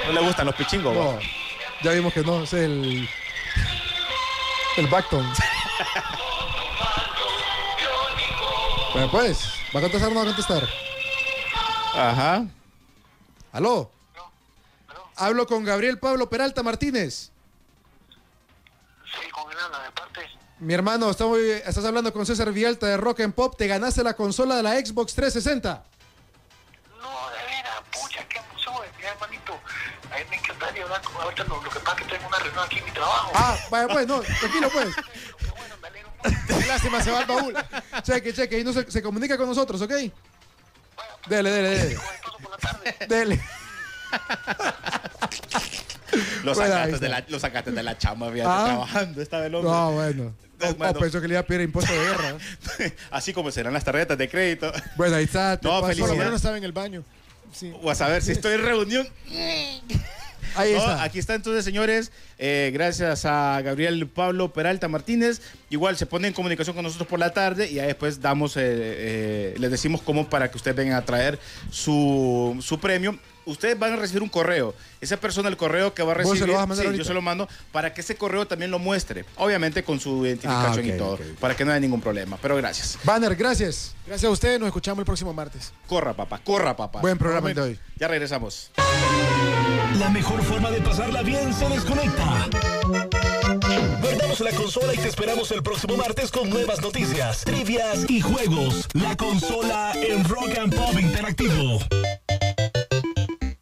No le gustan los pichingos. No, ya vimos que no, es el. El Backton. bueno, pues, ¿va a contestar o no va a contestar? Ajá. ¿Aló? Hablo con Gabriel Pablo Peralta Martínez. Sí, con el Ana, de parte. Mi hermano, estamos- estás hablando con César Vialta de Rock and Pop. Te ganaste la consola de la Xbox 360. No, de veras, pucha, qué emoción, mi hermanito. A mí me encantaría hablar con ahorita lo, lo que pasa es que tengo una reunión aquí en mi trabajo. Ah, vaya pues, no, tranquilo pues. Qué lástima, se va al baúl. Cheque, cheque, y no se, se comunica con nosotros, ¿ok? Dele, dele, dele. Dele. Lo Bueno, ahí sacaste, de la, lo sacaste de la chamba, fíjate, Ah. trabajando, estaba el hombre. No, bueno. No, Oh, bueno. pensó que le iba a pedir impuesto de guerra. Así como serán las tarjetas de crédito. Bueno, ahí está. te No, paso- Por lo menos estaba en el baño. Sí. O a saber si estoy en reunión. Ahí No, está. aquí está entonces, señores. eh, gracias a Gabriel Pablo Peralta Martínez. Igual se pone en comunicación con nosotros por la tarde y ya después damos, eh, eh, les decimos cómo para que ustedes vengan a traer su, su premio. Ustedes van a recibir un correo. Esa persona, el correo que va a ¿Vos se recibir, lo vas a mandar sí, yo se lo mando para que ese correo también lo muestre. Obviamente con su identificación Ah, y todo, para que no haya ningún problema. Pero gracias. Banner, gracias. Gracias a ustedes, nos escuchamos el próximo martes. Corra, papá, corra, papá. Buen programa de hoy. Ya regresamos. La mejor forma de pasarla bien se desconecta. Guardamos la consola y te esperamos el próximo martes con nuevas noticias, trivias y juegos. La consola en Rock and Pop Interactivo.